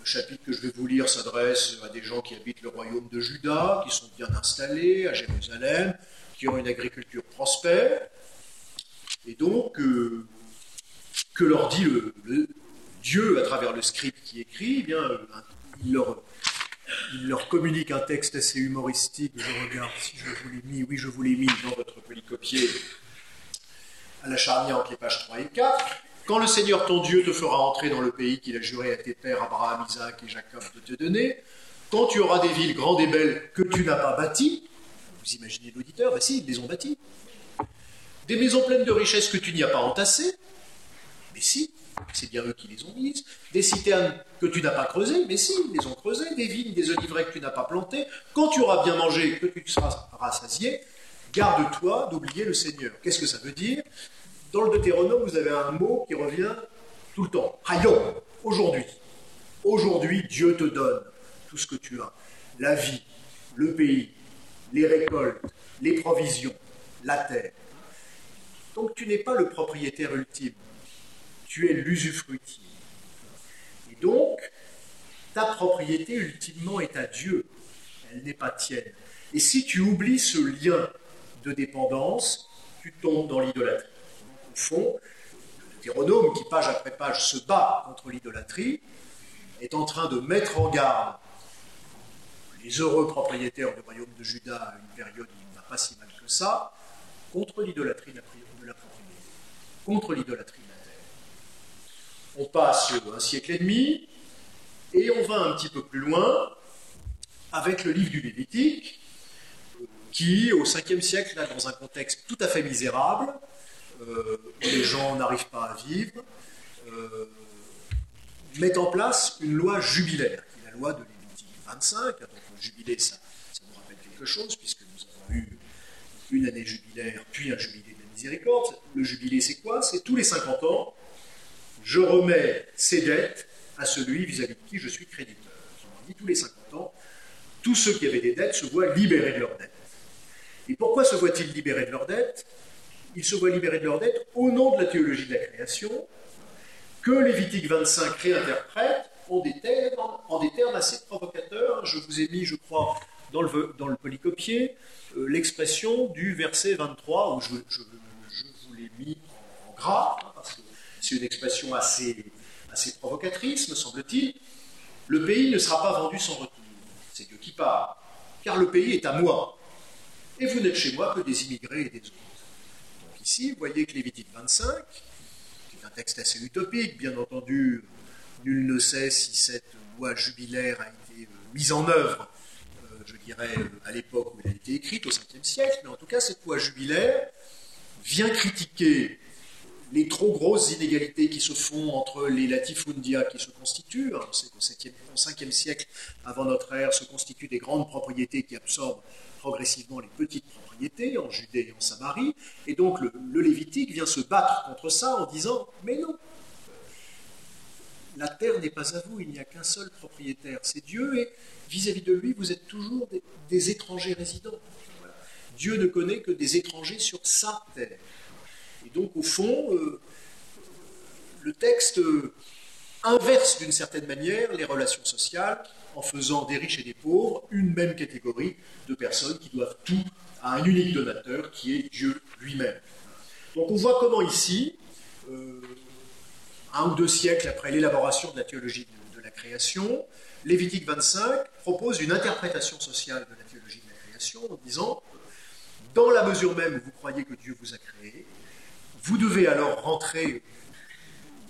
Le chapitre que je vais vous lire s'adresse à des gens qui habitent le royaume de Juda, qui sont bien installés à Jérusalem, qui ont une agriculture prospère. Et donc, euh, que leur dit Dieu à travers le script qui écrit? Eh bien, euh, il leur, il leur communique un texte assez humoristique. Je regarde si je vous l'ai mis. Oui, je vous l'ai mis dans votre polycopier à la charnière entre les pages 3 et 4. Quand le Seigneur ton Dieu te fera entrer dans le pays qu'il a juré à tes pères Abraham, Isaac et Jacob de te donner, quand tu auras des villes grandes et belles que tu n'as pas bâties, vous imaginez l'auditeur, ben si, ils les ont bâties. Des maisons pleines de richesses que tu n'y as pas entassées, mais si, c'est bien eux qui les ont mises. Des citernes que tu n'as pas creusées, mais si, ils les ont creusées. Des vignes, des oliveraies que tu n'as pas plantées. Quand tu auras bien mangé, que tu seras rassasié, garde-toi d'oublier le Seigneur. Qu'est-ce que ça veut dire? Dans le Deutéronome, vous avez un mot qui revient tout le temps. Hayom, aujourd'hui. Aujourd'hui, Dieu te donne tout ce que tu as. La vie, le pays, les récoltes, les provisions, la terre. Donc tu n'es pas le propriétaire ultime, tu es l'usufruitier. Et donc, ta propriété ultimement est à Dieu, elle n'est pas tienne. Et si tu oublies ce lien de dépendance, tu tombes dans l'idolâtrie au fond, le Deutéronome, qui page après page se bat contre l'idolâtrie, est en train de mettre en garde les heureux propriétaires du royaume de Juda à une période où il n'a pas si mal que ça, contre l'idolâtrie de la propriété, contre l'idolâtrie. On passe un siècle et demi, et on va un petit peu plus loin avec le livre du Lévitique, qui, au 5e siècle, dans un contexte tout à fait misérable, euh, les gens n'arrivent pas à vivre, euh, met en place une loi jubilaire, qui est la loi de Lévitique 25. Donc le jubilé, ça, ça nous rappelle quelque chose, puisque nous avons eu une année jubilaire, puis un jubilé de la miséricorde. Le jubilé, c'est quoi? C'est tous les 50 ans, je remets ces dettes à celui vis-à-vis de qui je suis créditeur. On dit tous les 50 ans, tous ceux qui avaient des dettes se voient libérés de leurs dettes. Et pourquoi se voient-ils libérés de leurs dettes? Ils se voient libérés de leurs dettes au nom de la théologie de la création, que Lévitique 25 réinterprète en des termes, assez provocateurs. Je vous ai mis, je crois, dans le, dans le polycopier, euh, l'expression du verset 23, où je, vous l'ai mis en gras, c'est une expression assez, assez provocatrice, me semble-t-il. Le pays ne sera pas vendu sans retour. C'est Dieu qui parle. Car le pays est à moi. Et vous n'êtes chez moi que des immigrés et des autres ici, vous voyez que Lévitique 25, qui est un texte assez utopique, bien entendu, nul ne sait si cette loi jubilaire a été euh, mise en œuvre, euh, je dirais, à l'époque où elle a été écrite, au 5e siècle, mais en tout cas, cette loi jubilaire vient critiquer les trop grosses inégalités qui se font entre les latifundia qui se constituent. Hein, on sait qu'au 5e siècle avant notre ère se constituent des grandes propriétés qui absorbent progressivement les petites propriétés en Judée et en Samarie. Et donc le Lévitique vient se battre contre ça en disant Mais non, la terre n'est pas à vous, il n'y a qu'un seul propriétaire, c'est Dieu, et vis-à-vis de lui, vous êtes toujours des, étrangers résidents. Dieu ne connaît que des étrangers sur sa terre. Et donc, au fond, euh, le texte inverse d'une certaine manière les relations sociales en faisant des riches et des pauvres une même catégorie de personnes qui doivent tout à un unique donateur qui est Dieu lui-même. Donc on voit comment ici, euh, un ou deux siècles après l'élaboration de la théologie de, la création, Lévitique 25 propose une interprétation sociale de la théologie de la création en disant, dans la mesure même où vous croyez que Dieu vous a créé, vous devez alors rentrer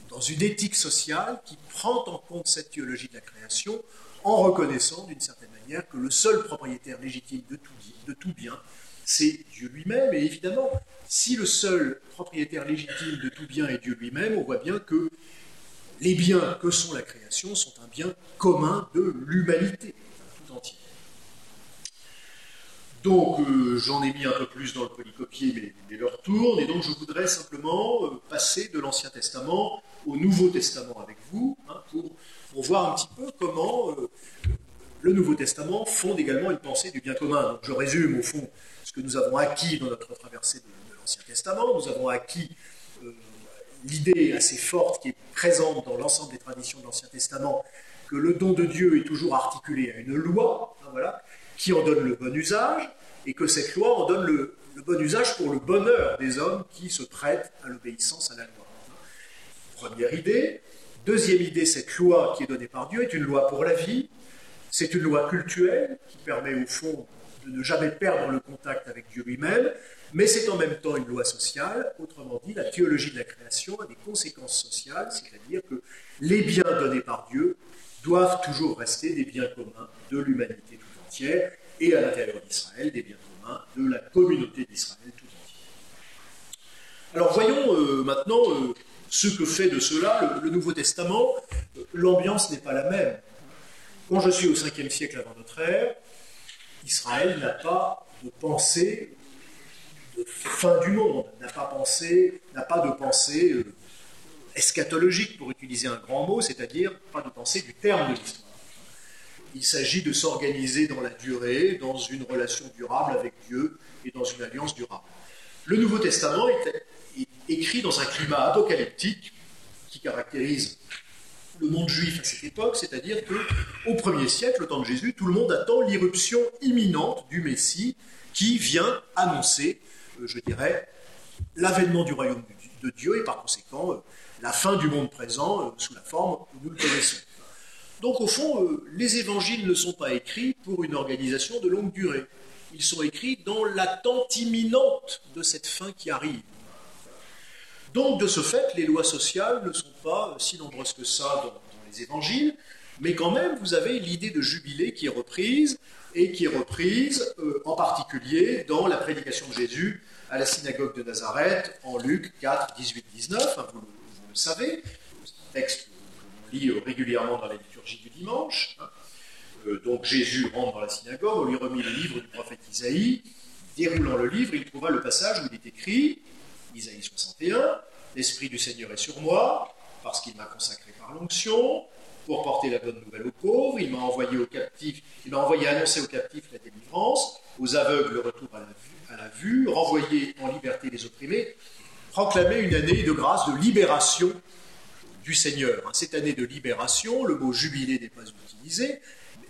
dans une éthique sociale qui prend en compte cette théologie de la création en reconnaissant d'une certaine manière que le seul propriétaire légitime de tout, bien, c'est Dieu lui-même. Et évidemment, si le seul propriétaire légitime de tout bien est Dieu lui-même, on voit bien que les biens que sont la création sont un bien commun de l'humanité tout entière. Donc euh, j'en ai mis un peu plus dans le polycopier, mais, mais leur tourne, et donc je voudrais simplement euh, passer de l'Ancien Testament au Nouveau Testament avec vous, hein, pour, voir un petit peu comment euh, le Nouveau Testament fonde également une pensée du bien commun. Donc je résume au fond ce que nous avons acquis dans notre traversée de, l'Ancien Testament. Nous avons acquis l'idée assez forte qui est présente dans l'ensemble des traditions de l'Ancien Testament que le don de Dieu est toujours articulé à une loi, hein, voilà, qui en donne le bon usage, et que cette loi en donne le, bon usage pour le bonheur des hommes qui se prêtent à l'obéissance à la loi. Première idée. Deuxième idée, cette loi qui est donnée par Dieu est une loi pour la vie, c'est une loi cultuelle qui permet au fond de ne jamais perdre le contact avec Dieu lui-même, mais c'est en même temps une loi sociale. Autrement dit, la théologie de la création a des conséquences sociales, c'est-à-dire que les biens donnés par Dieu doivent toujours rester des biens communs de l'humanité et à l'intérieur d'Israël, des biens communs de la communauté d'Israël tout entière. Alors voyons euh, maintenant euh, ce que fait de cela le, Nouveau Testament. L'ambiance n'est pas la même. Quand je suis au 5e siècle avant notre ère, Israël n'a pas de pensée de fin du monde, n'a pas n'a pas de pensée euh, eschatologique, pour utiliser un grand mot, c'est-à-dire pas de pensée du terme de l'histoire. Il s'agit de s'organiser dans la durée, dans une relation durable avec Dieu et dans une alliance durable. Le Nouveau Testament est, écrit dans un climat apocalyptique qui caractérise le monde juif à cette époque, c'est-à-dire que au premier siècle, au temps de Jésus, tout le monde attend l'irruption imminente du Messie qui vient annoncer, euh, je dirais, l'avènement du royaume de Dieu et par conséquent euh, la fin du monde présent euh, sous la forme où nous le connaissons. Donc au fond, les évangiles ne sont pas écrits pour une organisation de longue durée. Ils sont écrits dans l'attente imminente de cette fin qui arrive. Donc, de ce fait, les lois sociales ne sont pas si nombreuses que ça dans, les évangiles, mais quand même, vous avez l'idée de jubilé qui est reprise, et qui est reprise euh, en particulier dans la prédication de Jésus à la synagogue de Nazareth en Luc 4, 18, 19. vous, le, savez, c'est un texte lit régulièrement dans la liturgie du dimanche. Hein. Euh, donc Jésus rentre dans la synagogue, on lui remet le livre du prophète Isaïe. Déroulant le livre, il trouva le passage où il est écrit Isaïe 61, L'Esprit du Seigneur est sur moi, parce qu'il m'a consacré par l'onction, pour porter la bonne nouvelle aux pauvres, il m'a envoyé aux captifs, il m'a envoyé annoncer aux captifs la délivrance, aux aveugles le retour à la vue, à la vue renvoyer en liberté les opprimés, proclamer une année de grâce, de libération du Seigneur. Cette année de libération, le mot jubilé n'est pas utilisé,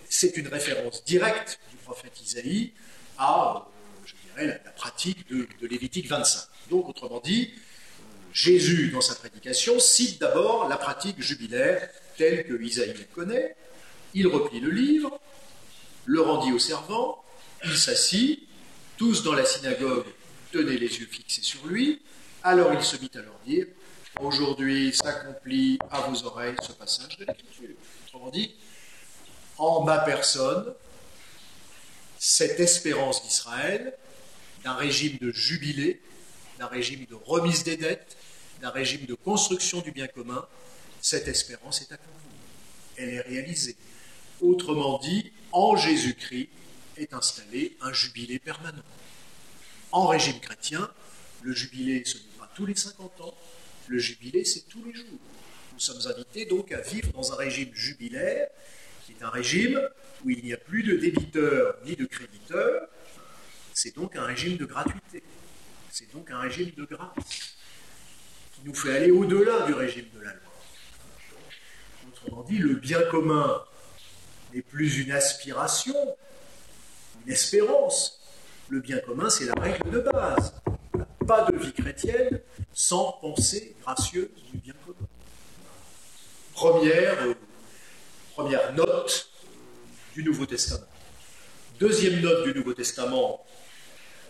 c'est une référence directe du prophète Isaïe à, euh, je dirais, la, pratique de, de Lévitique 25. Donc, autrement dit, Jésus, dans sa prédication, cite d'abord la pratique jubilaire telle que Isaïe la connaît. Il replie le livre, le rendit aux servants, il s'assit, tous dans la synagogue tenaient les yeux fixés sur lui. Alors il se mit à leur dire Aujourd'hui s'accomplit à vos oreilles ce passage. Autrement dit, en ma personne, cette espérance d'Israël, d'un régime de jubilé, d'un régime de remise des dettes, d'un régime de construction du bien commun, cette espérance est accomplie. Elle est réalisée. Autrement dit, en Jésus-Christ est installé un jubilé permanent. En régime chrétien, le jubilé, ce n'est tous les 50 ans, le jubilé, c'est tous les jours. Nous sommes invités donc à vivre dans un régime jubilaire, qui est un régime où il n'y a plus de débiteurs ni de créditeurs. C'est donc un régime de gratuité. C'est donc un régime de grâce qui nous fait aller au-delà du régime de la loi. Autrement dit, le bien commun n'est plus une aspiration, une espérance. Le bien commun, c'est la règle de base. Pas de vie chrétienne sans pensée gracieuse du bien commun. Première, euh, première note du Nouveau Testament. Deuxième note du Nouveau Testament,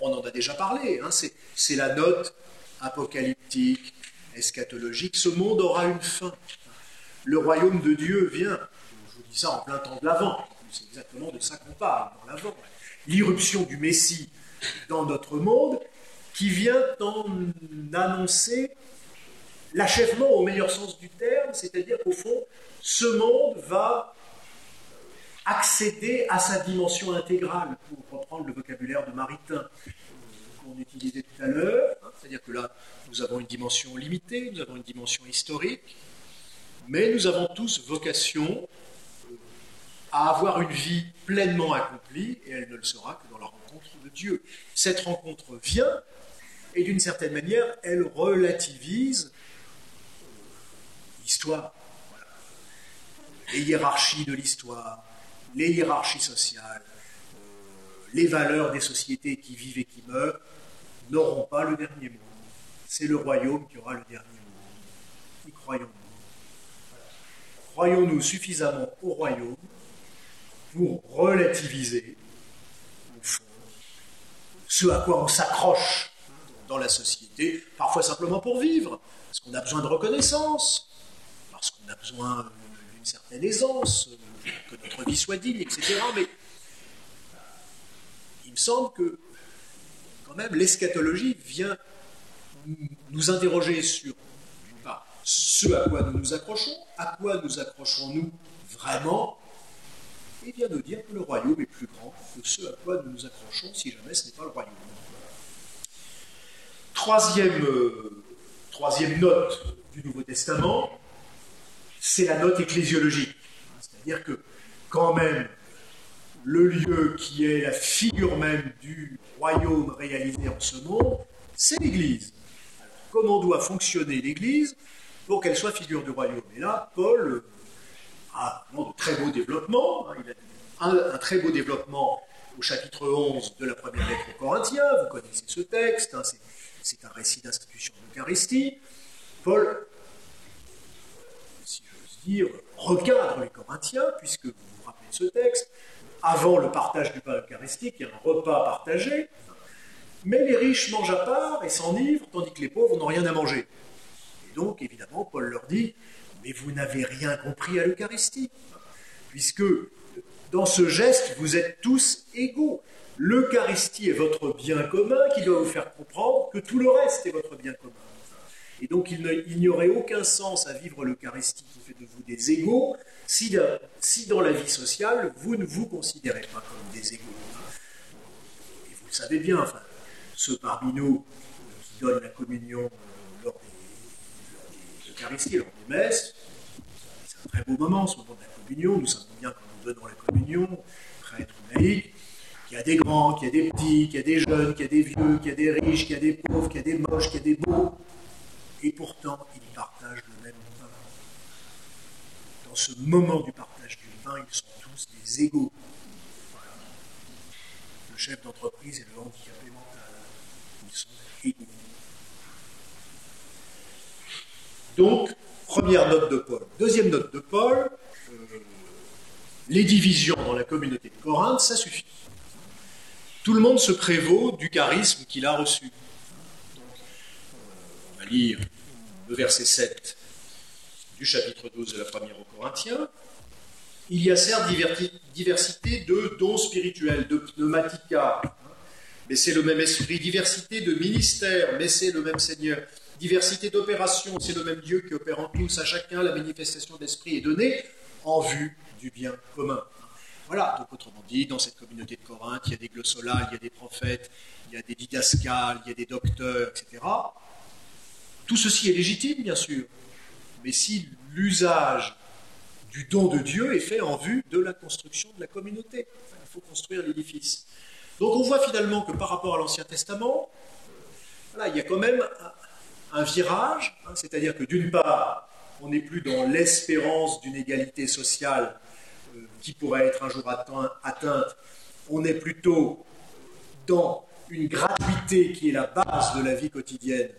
on en a déjà parlé, hein, c'est la note apocalyptique, eschatologique. Ce monde aura une fin. Le royaume de Dieu vient. Je vous dis ça en plein temps de l'Avent. C'est exactement de ça qu'on parle dans l'Avent. L'irruption du Messie dans notre monde qui vient en annoncer l'achèvement au meilleur sens du terme, c'est-à-dire qu'au fond, ce monde va accéder à sa dimension intégrale, pour reprendre le vocabulaire de Maritain qu'on utilisait tout à l'heure, hein, c'est-à-dire que là, nous avons une dimension limitée, nous avons une dimension historique, mais nous avons tous vocation à avoir une vie pleinement accomplie, et elle ne le sera que dans la rencontre de Dieu. Cette rencontre vient, et d'une certaine manière, elle relativise l'histoire, les hiérarchies de l'histoire, les hiérarchies sociales, euh, les valeurs des sociétés qui vivent et qui meurent, n'auront pas le dernier mot. C'est le royaume qui aura le dernier mot. Y croyons-nous Croyons-nous suffisamment au royaume pour relativiser, au fond, ce à quoi on s'accroche dans la société, parfois simplement pour vivre, parce qu'on a besoin de reconnaissance, parce qu'on a besoin d'une certaine aisance, que notre vie soit digne, etc. Mais il me semble que, quand même, l'eschatologie vient nous interroger sur, ce à quoi nous nous accrochons, à quoi nous accrochons-nous vraiment, et bien nous dire que le royaume est plus grand que ce à quoi nous nous accrochons, si jamais ce n'est pas le royaume. Troisième, euh, troisième note du Nouveau Testament, c'est la note ecclésiologique. C'est-à-dire que quand même, le lieu qui est la figure même du royaume réalisé en ce monde, c'est l'Église. Comment doit fonctionner l'Église pour qu'elle soit figure du royaume? Et là, Paul a de très beaux développements. Hein. Il a un, très beau développement au chapitre 11 de la première lettre aux Corinthiens. Vous connaissez ce texte, hein. c'est un récit d'institution de l'Eucharistie. Paul dire, recadre les Corinthiens, puisque vous vous rappelez ce texte, avant le partage du pain eucharistique, il y a un repas partagé, mais les riches mangent à part et s'enivrent, tandis que les pauvres n'ont rien à manger. Et donc, évidemment, Paul leur dit, mais vous n'avez rien compris à l'Eucharistie, puisque dans ce geste, vous êtes tous égaux. L'Eucharistie est votre bien commun qui doit vous faire comprendre que tout le reste est votre bien commun. Et donc il n'y aurait aucun sens à vivre l'Eucharistie qui fait de vous des égaux si, dans la vie sociale, vous ne vous considérez pas comme des égaux. Et vous le savez bien, enfin, ceux parmi nous qui donnent la communion lors des, Eucharisties, lors des messes, c'est un très beau moment, ce moment de la communion. Nous savons bien quand nous donnons la communion, prêtre ou laïc, qu'il y a des grands, qu'il y a des petits, qu'il y a des jeunes, qu'il y a des vieux, qu'il y a des riches, qu'il y a des pauvres, qu'il y a des moches, qu'il y a des beaux et pourtant ils partagent le même pain. Dans ce moment du partage du pain, ils sont tous des égaux. Le chef d'entreprise et le handicapé mental, ils sont égaux. Donc, première note de Paul. Deuxième note de Paul, euh, les divisions dans la communauté de Corinthe, ça suffit. Tout le monde se prévaut du charisme qu'il a reçu lire le verset 7 du chapitre 12 de la première aux Corinthiens. Il y a certes diversité de dons spirituels, de pneumatica, mais c'est le même esprit, diversité de ministères, mais c'est le même Seigneur, diversité d'opérations, c'est le même Dieu qui opère en tous, à chacun, la manifestation d'esprit est donnée en vue du bien commun. Voilà, donc autrement dit, dans cette communauté de Corinthe, il y a des glossolales, il y a des prophètes, il y a des didascales, il y a des docteurs, etc. Tout ceci est légitime, bien sûr, mais si l'usage du don de Dieu est fait en vue de la construction de la communauté, il faut construire l'édifice. Donc on voit finalement que par rapport à l'Ancien Testament, il y a quand même un, virage, hein, c'est-à-dire que d'une part, on n'est plus dans l'espérance d'une égalité sociale qui pourrait être un jour atteinte, on est plutôt dans une gratuité qui est la base de la vie quotidienne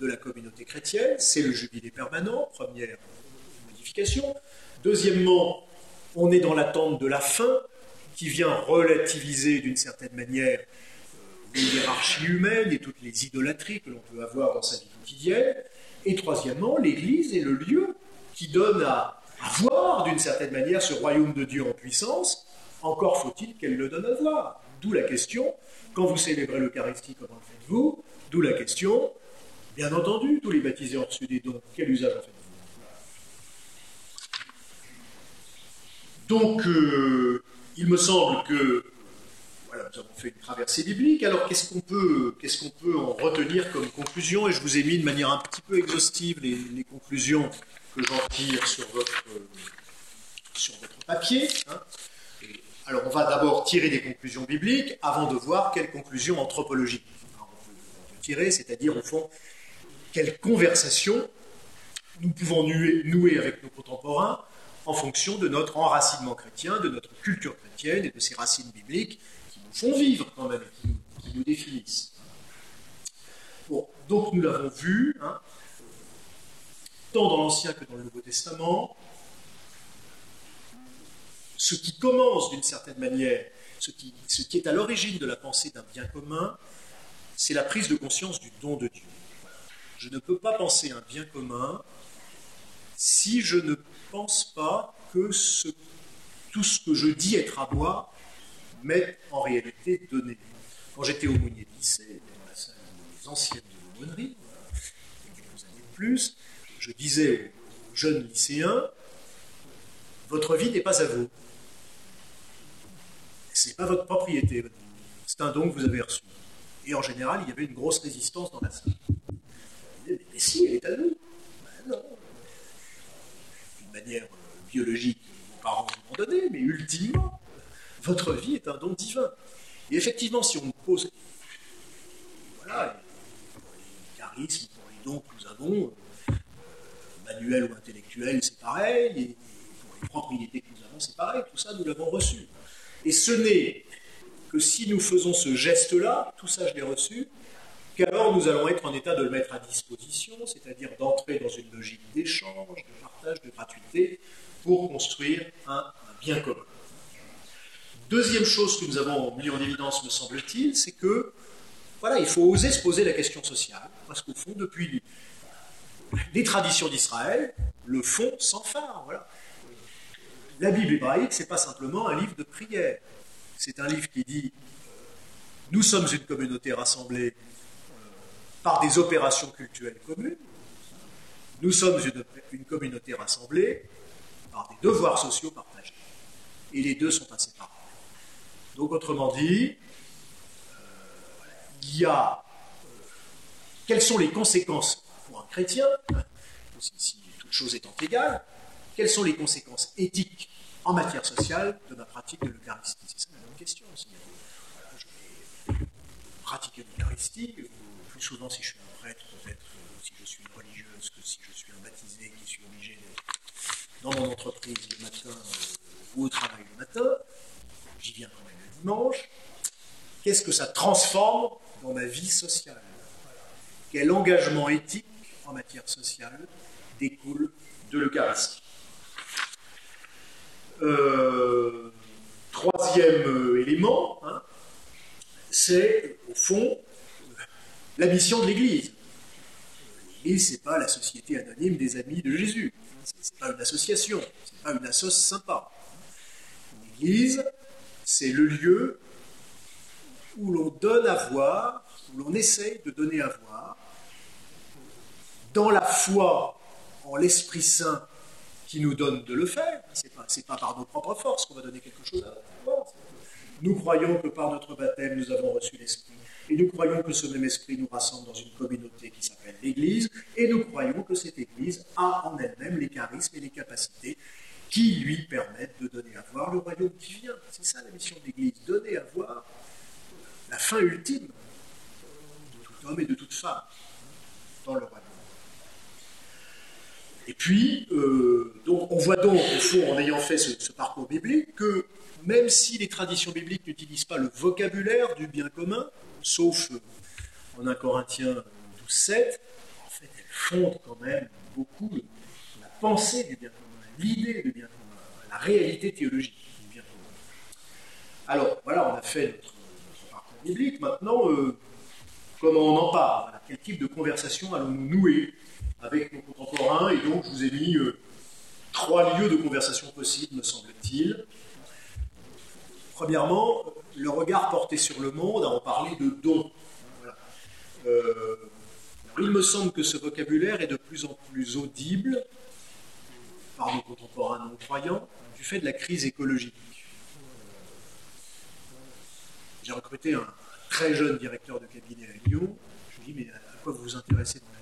de la communauté chrétienne, c'est le jubilé permanent, première modification. Deuxièmement, on est dans l'attente de la fin, qui vient relativiser d'une certaine manière euh, les hiérarchies humaines et toutes les idolâtries que l'on peut avoir dans sa vie quotidienne. Et troisièmement, l'Église est le lieu qui donne à, voir d'une certaine manière ce royaume de Dieu en puissance. Encore faut-il qu'elle le donne à voir. D'où la question, quand vous célébrez l'Eucharistie, comment le faites-vous? D'où la question, bien entendu, tous les baptisés ont reçu des dons, quel usage en faites-vous? Donc, euh, il me semble que voilà, nous avons fait une traversée biblique. Alors, qu'est-ce qu'on peut, qu'est-ce qu'on peut en retenir comme conclusion? Et je vous ai mis de manière un petit peu exhaustive les, conclusions que j'en tire sur votre, sur votre papier. Hein. Alors, on va d'abord tirer des conclusions bibliques avant de voir quelles conclusions anthropologiques on peut tirer, c'est-à-dire, au fond, quelle conversation nous pouvons nouer avec nos contemporains en fonction de notre enracinement chrétien, de notre culture chrétienne et de ces racines bibliques qui nous font vivre quand même, qui nous, définissent. Bon, donc nous l'avons vu, hein, tant dans l'Ancien que dans le Nouveau Testament, ce qui commence d'une certaine manière, ce qui, est à l'origine de la pensée d'un bien commun, c'est la prise de conscience du don de Dieu. Je ne peux pas penser un bien commun si je ne pense pas que tout ce que je dis être à moi m'est en réalité donné. Quand j'étais au Mounier lycée, dans la salle des anciennes de l'aumônerie, quelques années de plus, je disais aux jeunes lycéens Votre vie n'est pas à vous. Ce n'est pas votre propriété. C'est un don que vous avez reçu. Et en général, il y avait une grosse résistance dans la salle. Mais si, elle est à nous manière euh, biologique vos parents vous l'ont donné, mais ultimement, votre vie est un don divin. Et effectivement, si on pose, voilà, pour les charismes, pour les dons que nous avons, manuels ou intellectuels, c'est pareil, et pour les propriétés que nous avons, c'est pareil, tout ça, nous l'avons reçu. Et ce n'est que si nous faisons ce geste-là, tout ça, je l'ai reçu, qu'alors nous allons être en état de le mettre à disposition, c'est-à-dire d'entrer dans une logique d'échange, de partage, de gratuité, pour construire un, bien commun. Deuxième chose que nous avons mis en évidence, me semble-t-il, c'est que voilà, il faut oser se poser la question sociale, parce qu'au fond, depuis les traditions d'Israël, le fond s'enfare. Voilà. La Bible hébraïque, c'est pas simplement un livre de prière. C'est un livre qui dit nous sommes une communauté rassemblée par des opérations culturelles communes. Nous sommes une, communauté rassemblée par des devoirs sociaux partagés. Et les deux sont inséparables. Donc, autrement dit, euh, il y a euh, quelles sont les conséquences pour un chrétien, si, toute chose étant égale, quelles sont les conséquences éthiques en matière sociale de ma pratique de l'Eucharistie? C'est ça la même question. je vais pratiquer l'Eucharistie, souvent si je suis un prêtre, peut-être si je suis une religieuse, que si je suis un baptisé qui suis obligé d'être dans mon entreprise le matin euh, ou au travail le matin, j'y viens quand même le dimanche. Qu'est-ce que ça transforme dans ma vie sociale? Quel engagement éthique en matière sociale découle de l'Eucharistie euh, Troisième élément, hein, c'est au fond la mission de l'Église. L'Église, ce n'est pas la société anonyme des amis de Jésus. Ce n'est pas une association, ce n'est pas une assoce sympa. L'Église, c'est le lieu où l'on donne à voir, où l'on essaye de donner à voir dans la foi en l'Esprit Saint qui nous donne de le faire. Ce n'est pas, par nos propres forces qu'on va donner quelque chose à foi. Nous croyons que par notre baptême, nous avons reçu l'Esprit. Et nous croyons que ce même Esprit nous rassemble dans une communauté qui s'appelle l'Église. Et nous croyons que cette Église a en elle-même les charismes et les capacités qui lui permettent de donner à voir le royaume qui vient. C'est ça la mission de l'Église, donner à voir la fin ultime de tout homme et de toute femme dans le royaume. Et puis, euh, donc, on voit donc, au fond, en ayant fait ce, parcours biblique, que même si les traditions bibliques n'utilisent pas le vocabulaire du bien commun, sauf euh, en 1 Corinthiens 12, 7, en fait, elles fondent quand même beaucoup la pensée du bien commun, l'idée du bien commun, la réalité théologique du bien commun. Alors, voilà, on a fait notre, parcours biblique. Maintenant, euh, comment on en parle? Quel type de conversation allons-nous nouer? Avec nos contemporains, et donc je vous ai mis euh, trois lieux de conversation possibles, me semble-t-il. Premièrement, le regard porté sur le monde, à en parler de don. Euh, il me semble que ce vocabulaire est de plus en plus audible par nos contemporains non-croyants du fait de la crise écologique. J'ai recruté un très jeune directeur de cabinet à Lyon. Je lui ai dit, mais à quoi vous vous intéressez dans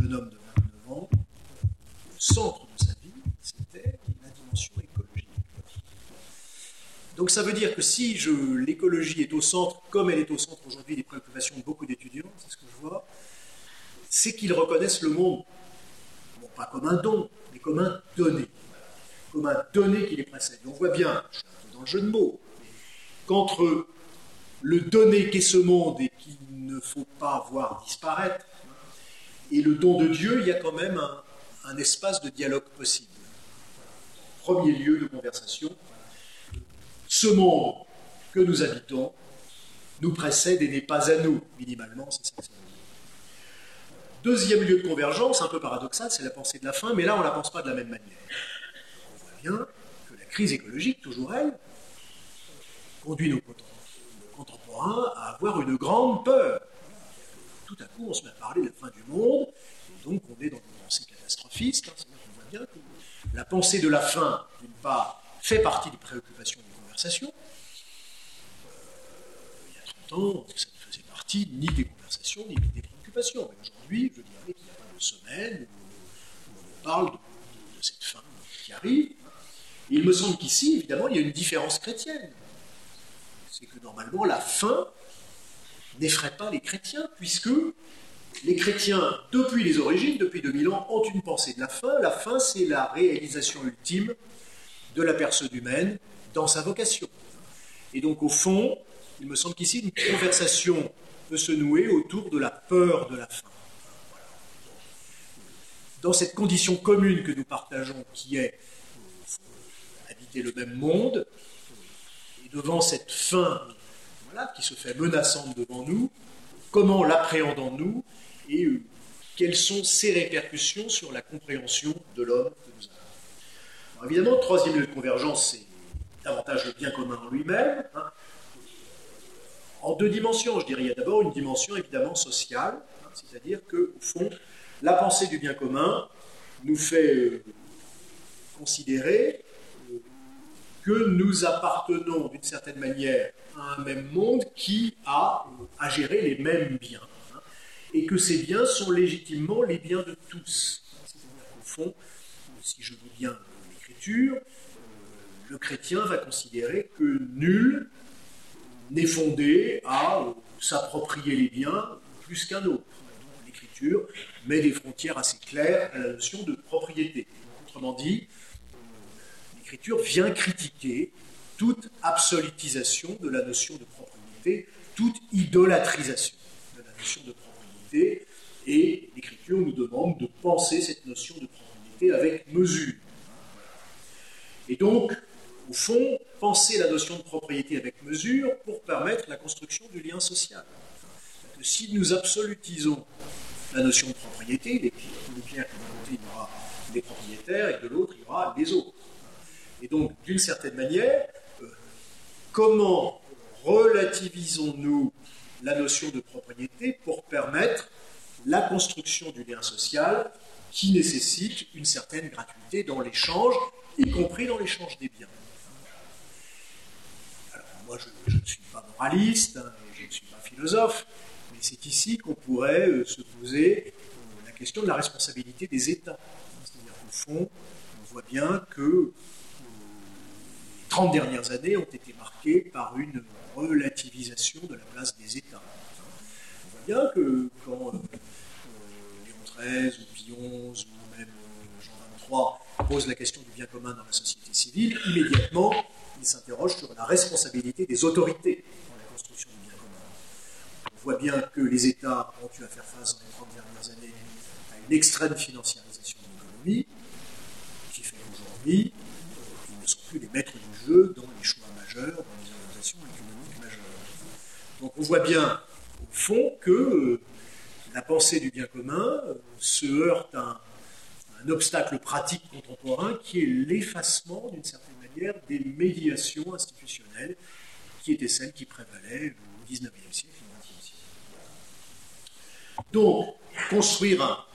jeune homme de 29 ans, le centre de sa vie, c'était la dimension écologique. Donc ça veut dire que si l'écologie est au centre, comme elle est au centre aujourd'hui des préoccupations de beaucoup d'étudiants, c'est ce que je vois, c'est qu'ils reconnaissent le monde, non pas comme un don, mais comme un donné, comme un donné qui les précède. on voit bien, je suis un peu dans le jeu de mots, qu'entre le donné qu'est ce monde et qu'il ne faut pas voir disparaître, et le don de Dieu, il y a quand même un, espace de dialogue possible. Premier lieu de conversation. Ce monde que nous habitons nous précède et n'est pas à nous, minimalement, c'est. Deuxième lieu de convergence, un peu paradoxal, c'est la pensée de la fin, mais là on ne la pense pas de la même manière. On voit bien que la crise écologique, toujours elle, conduit nos contemporains à avoir une grande peur tout à coup, on se met à parler de la fin du monde, et donc on est dans une pensée catastrophiste. Hein, on voit bien que la pensée de la fin, d'une part, fait partie des préoccupations des conversations. Euh, il y a 30 ans, ça ne faisait partie ni des conversations, ni des préoccupations. Mais aujourd'hui, je dirais qu'il n'y a pas de semaine où, on parle de, cette fin qui arrive. Il me semble qu'ici, évidemment, il y a une différence chrétienne. C'est que normalement, la fin n'effraie pas les chrétiens, puisque les chrétiens, depuis les origines, depuis 2000 ans, ont une pensée de la fin. La fin, c'est la réalisation ultime de la personne humaine dans sa vocation. Et donc, au fond, il me semble qu'ici, une conversation peut se nouer autour de la peur de la fin. Dans cette condition commune que nous partageons, qui est habiter le même monde, devant cette fin qui se fait menaçante devant nous, comment l'appréhendons-nous et euh, quelles sont ses répercussions sur la compréhension de l'homme que nous avons. évidemment, le troisième lieu de convergence, c'est davantage le bien commun en lui-même. Hein. En deux dimensions, je dirais. Il y a d'abord une dimension évidemment sociale, hein, c'est-à-dire que, au fond, la pensée du bien commun nous fait euh, considérer que nous appartenons d'une certaine manière à un même monde qui a à gérer les mêmes biens. Hein, et que ces biens sont légitimement les biens de tous. Au fond, si je vous bien l'écriture, euh, le chrétien va considérer que nul n'est fondé à s'approprier les biens plus qu'un autre. L'écriture met des frontières assez claires à la notion de propriété. Autrement dit, l'Écriture vient critiquer toute absolutisation de la notion de propriété, toute idolâtrisation de la notion de propriété, et l'Écriture nous demande de penser cette notion de propriété avec mesure. Et donc, au fond, penser la notion de propriété avec mesure pour permettre la construction du lien social. si nous absolutisons la notion de propriété, clair que d'un côté il y aura des propriétaires et de l'autre il y aura les autres. Et donc, d'une certaine manière, euh, comment relativisons-nous la notion de propriété pour permettre la construction du lien social qui nécessite une certaine gratuité dans l'échange, y compris dans l'échange des biens? Alors moi, je, ne suis pas moraliste, hein, je ne suis pas philosophe, mais c'est ici qu'on pourrait euh, se poser euh, la question de la responsabilité des États. C'est-à-dire qu'au fond, on voit bien que 30 dernières années ont été marquées par une relativisation de la place des États. On voit bien que quand Léon XIII ou XI ou même Jean XXIII pose la question du bien commun dans la société civile, immédiatement, il s'interroge sur la responsabilité des autorités dans la construction du bien commun. On voit bien que les États ont eu à faire face dans les 30 dernières années à une extrême financiarisation de l'économie, qui fait qu'aujourd'hui, euh, ils ne sont plus les maîtres du jeu dans les choix majeurs, dans les orientations économiques majeures. Donc on voit bien, au fond, que euh, la pensée du bien commun euh, se heurte à un obstacle pratique contemporain qui est l'effacement, d'une certaine manière, des médiations institutionnelles qui étaient celles qui prévalaient au XIXe siècle et au XXe siècle. Donc, construire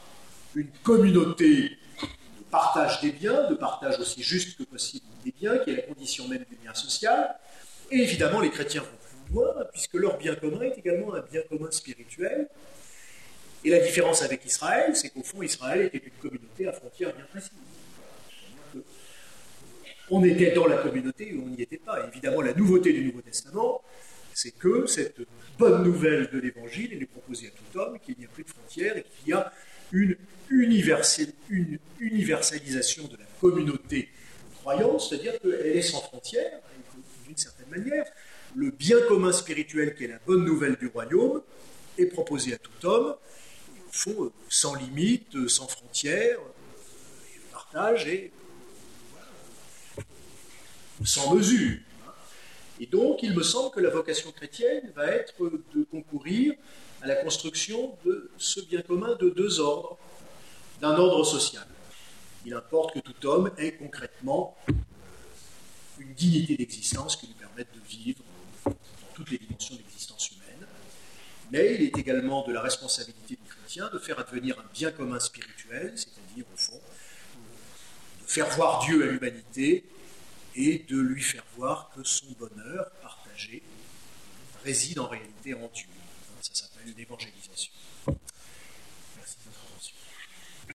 une communauté de partage des biens, de partage aussi juste que possible des biens, qui est la condition même du lien social, et évidemment, les chrétiens vont plus loin, puisque leur bien commun est également un bien commun spirituel, et la différence avec Israël, c'est qu'au fond, Israël était une communauté à frontières bien précises. On était dans la communauté ou on n'y était pas. évidemment, la nouveauté du Nouveau Testament, c'est que cette bonne nouvelle de l'Évangile, elle est proposée à tout homme, qu'il n'y a plus de frontières et qu'il y a une universalisation de la communauté croyante, c'est-à-dire qu'elle est sans frontières, d'une certaine manière. Le bien commun spirituel qui est la bonne nouvelle du royaume est proposé à tout homme, euh, sans limite, euh, sans frontières, euh, et le partage est sans mesure. Et donc, il me semble que la vocation chrétienne va être de concourir à la construction de ce bien commun de deux ordres, d'un ordre social. Il importe que tout homme ait concrètement une dignité d'existence qui lui permette de vivre dans toutes les dimensions de l'existence humaine. Mais il est également de la responsabilité du de faire advenir un bien commun spirituel, c'est-à-dire, au fond, de faire voir Dieu à l'humanité et de lui faire voir que son bonheur partagé réside en réalité en Dieu. Ça s'appelle l'évangélisation.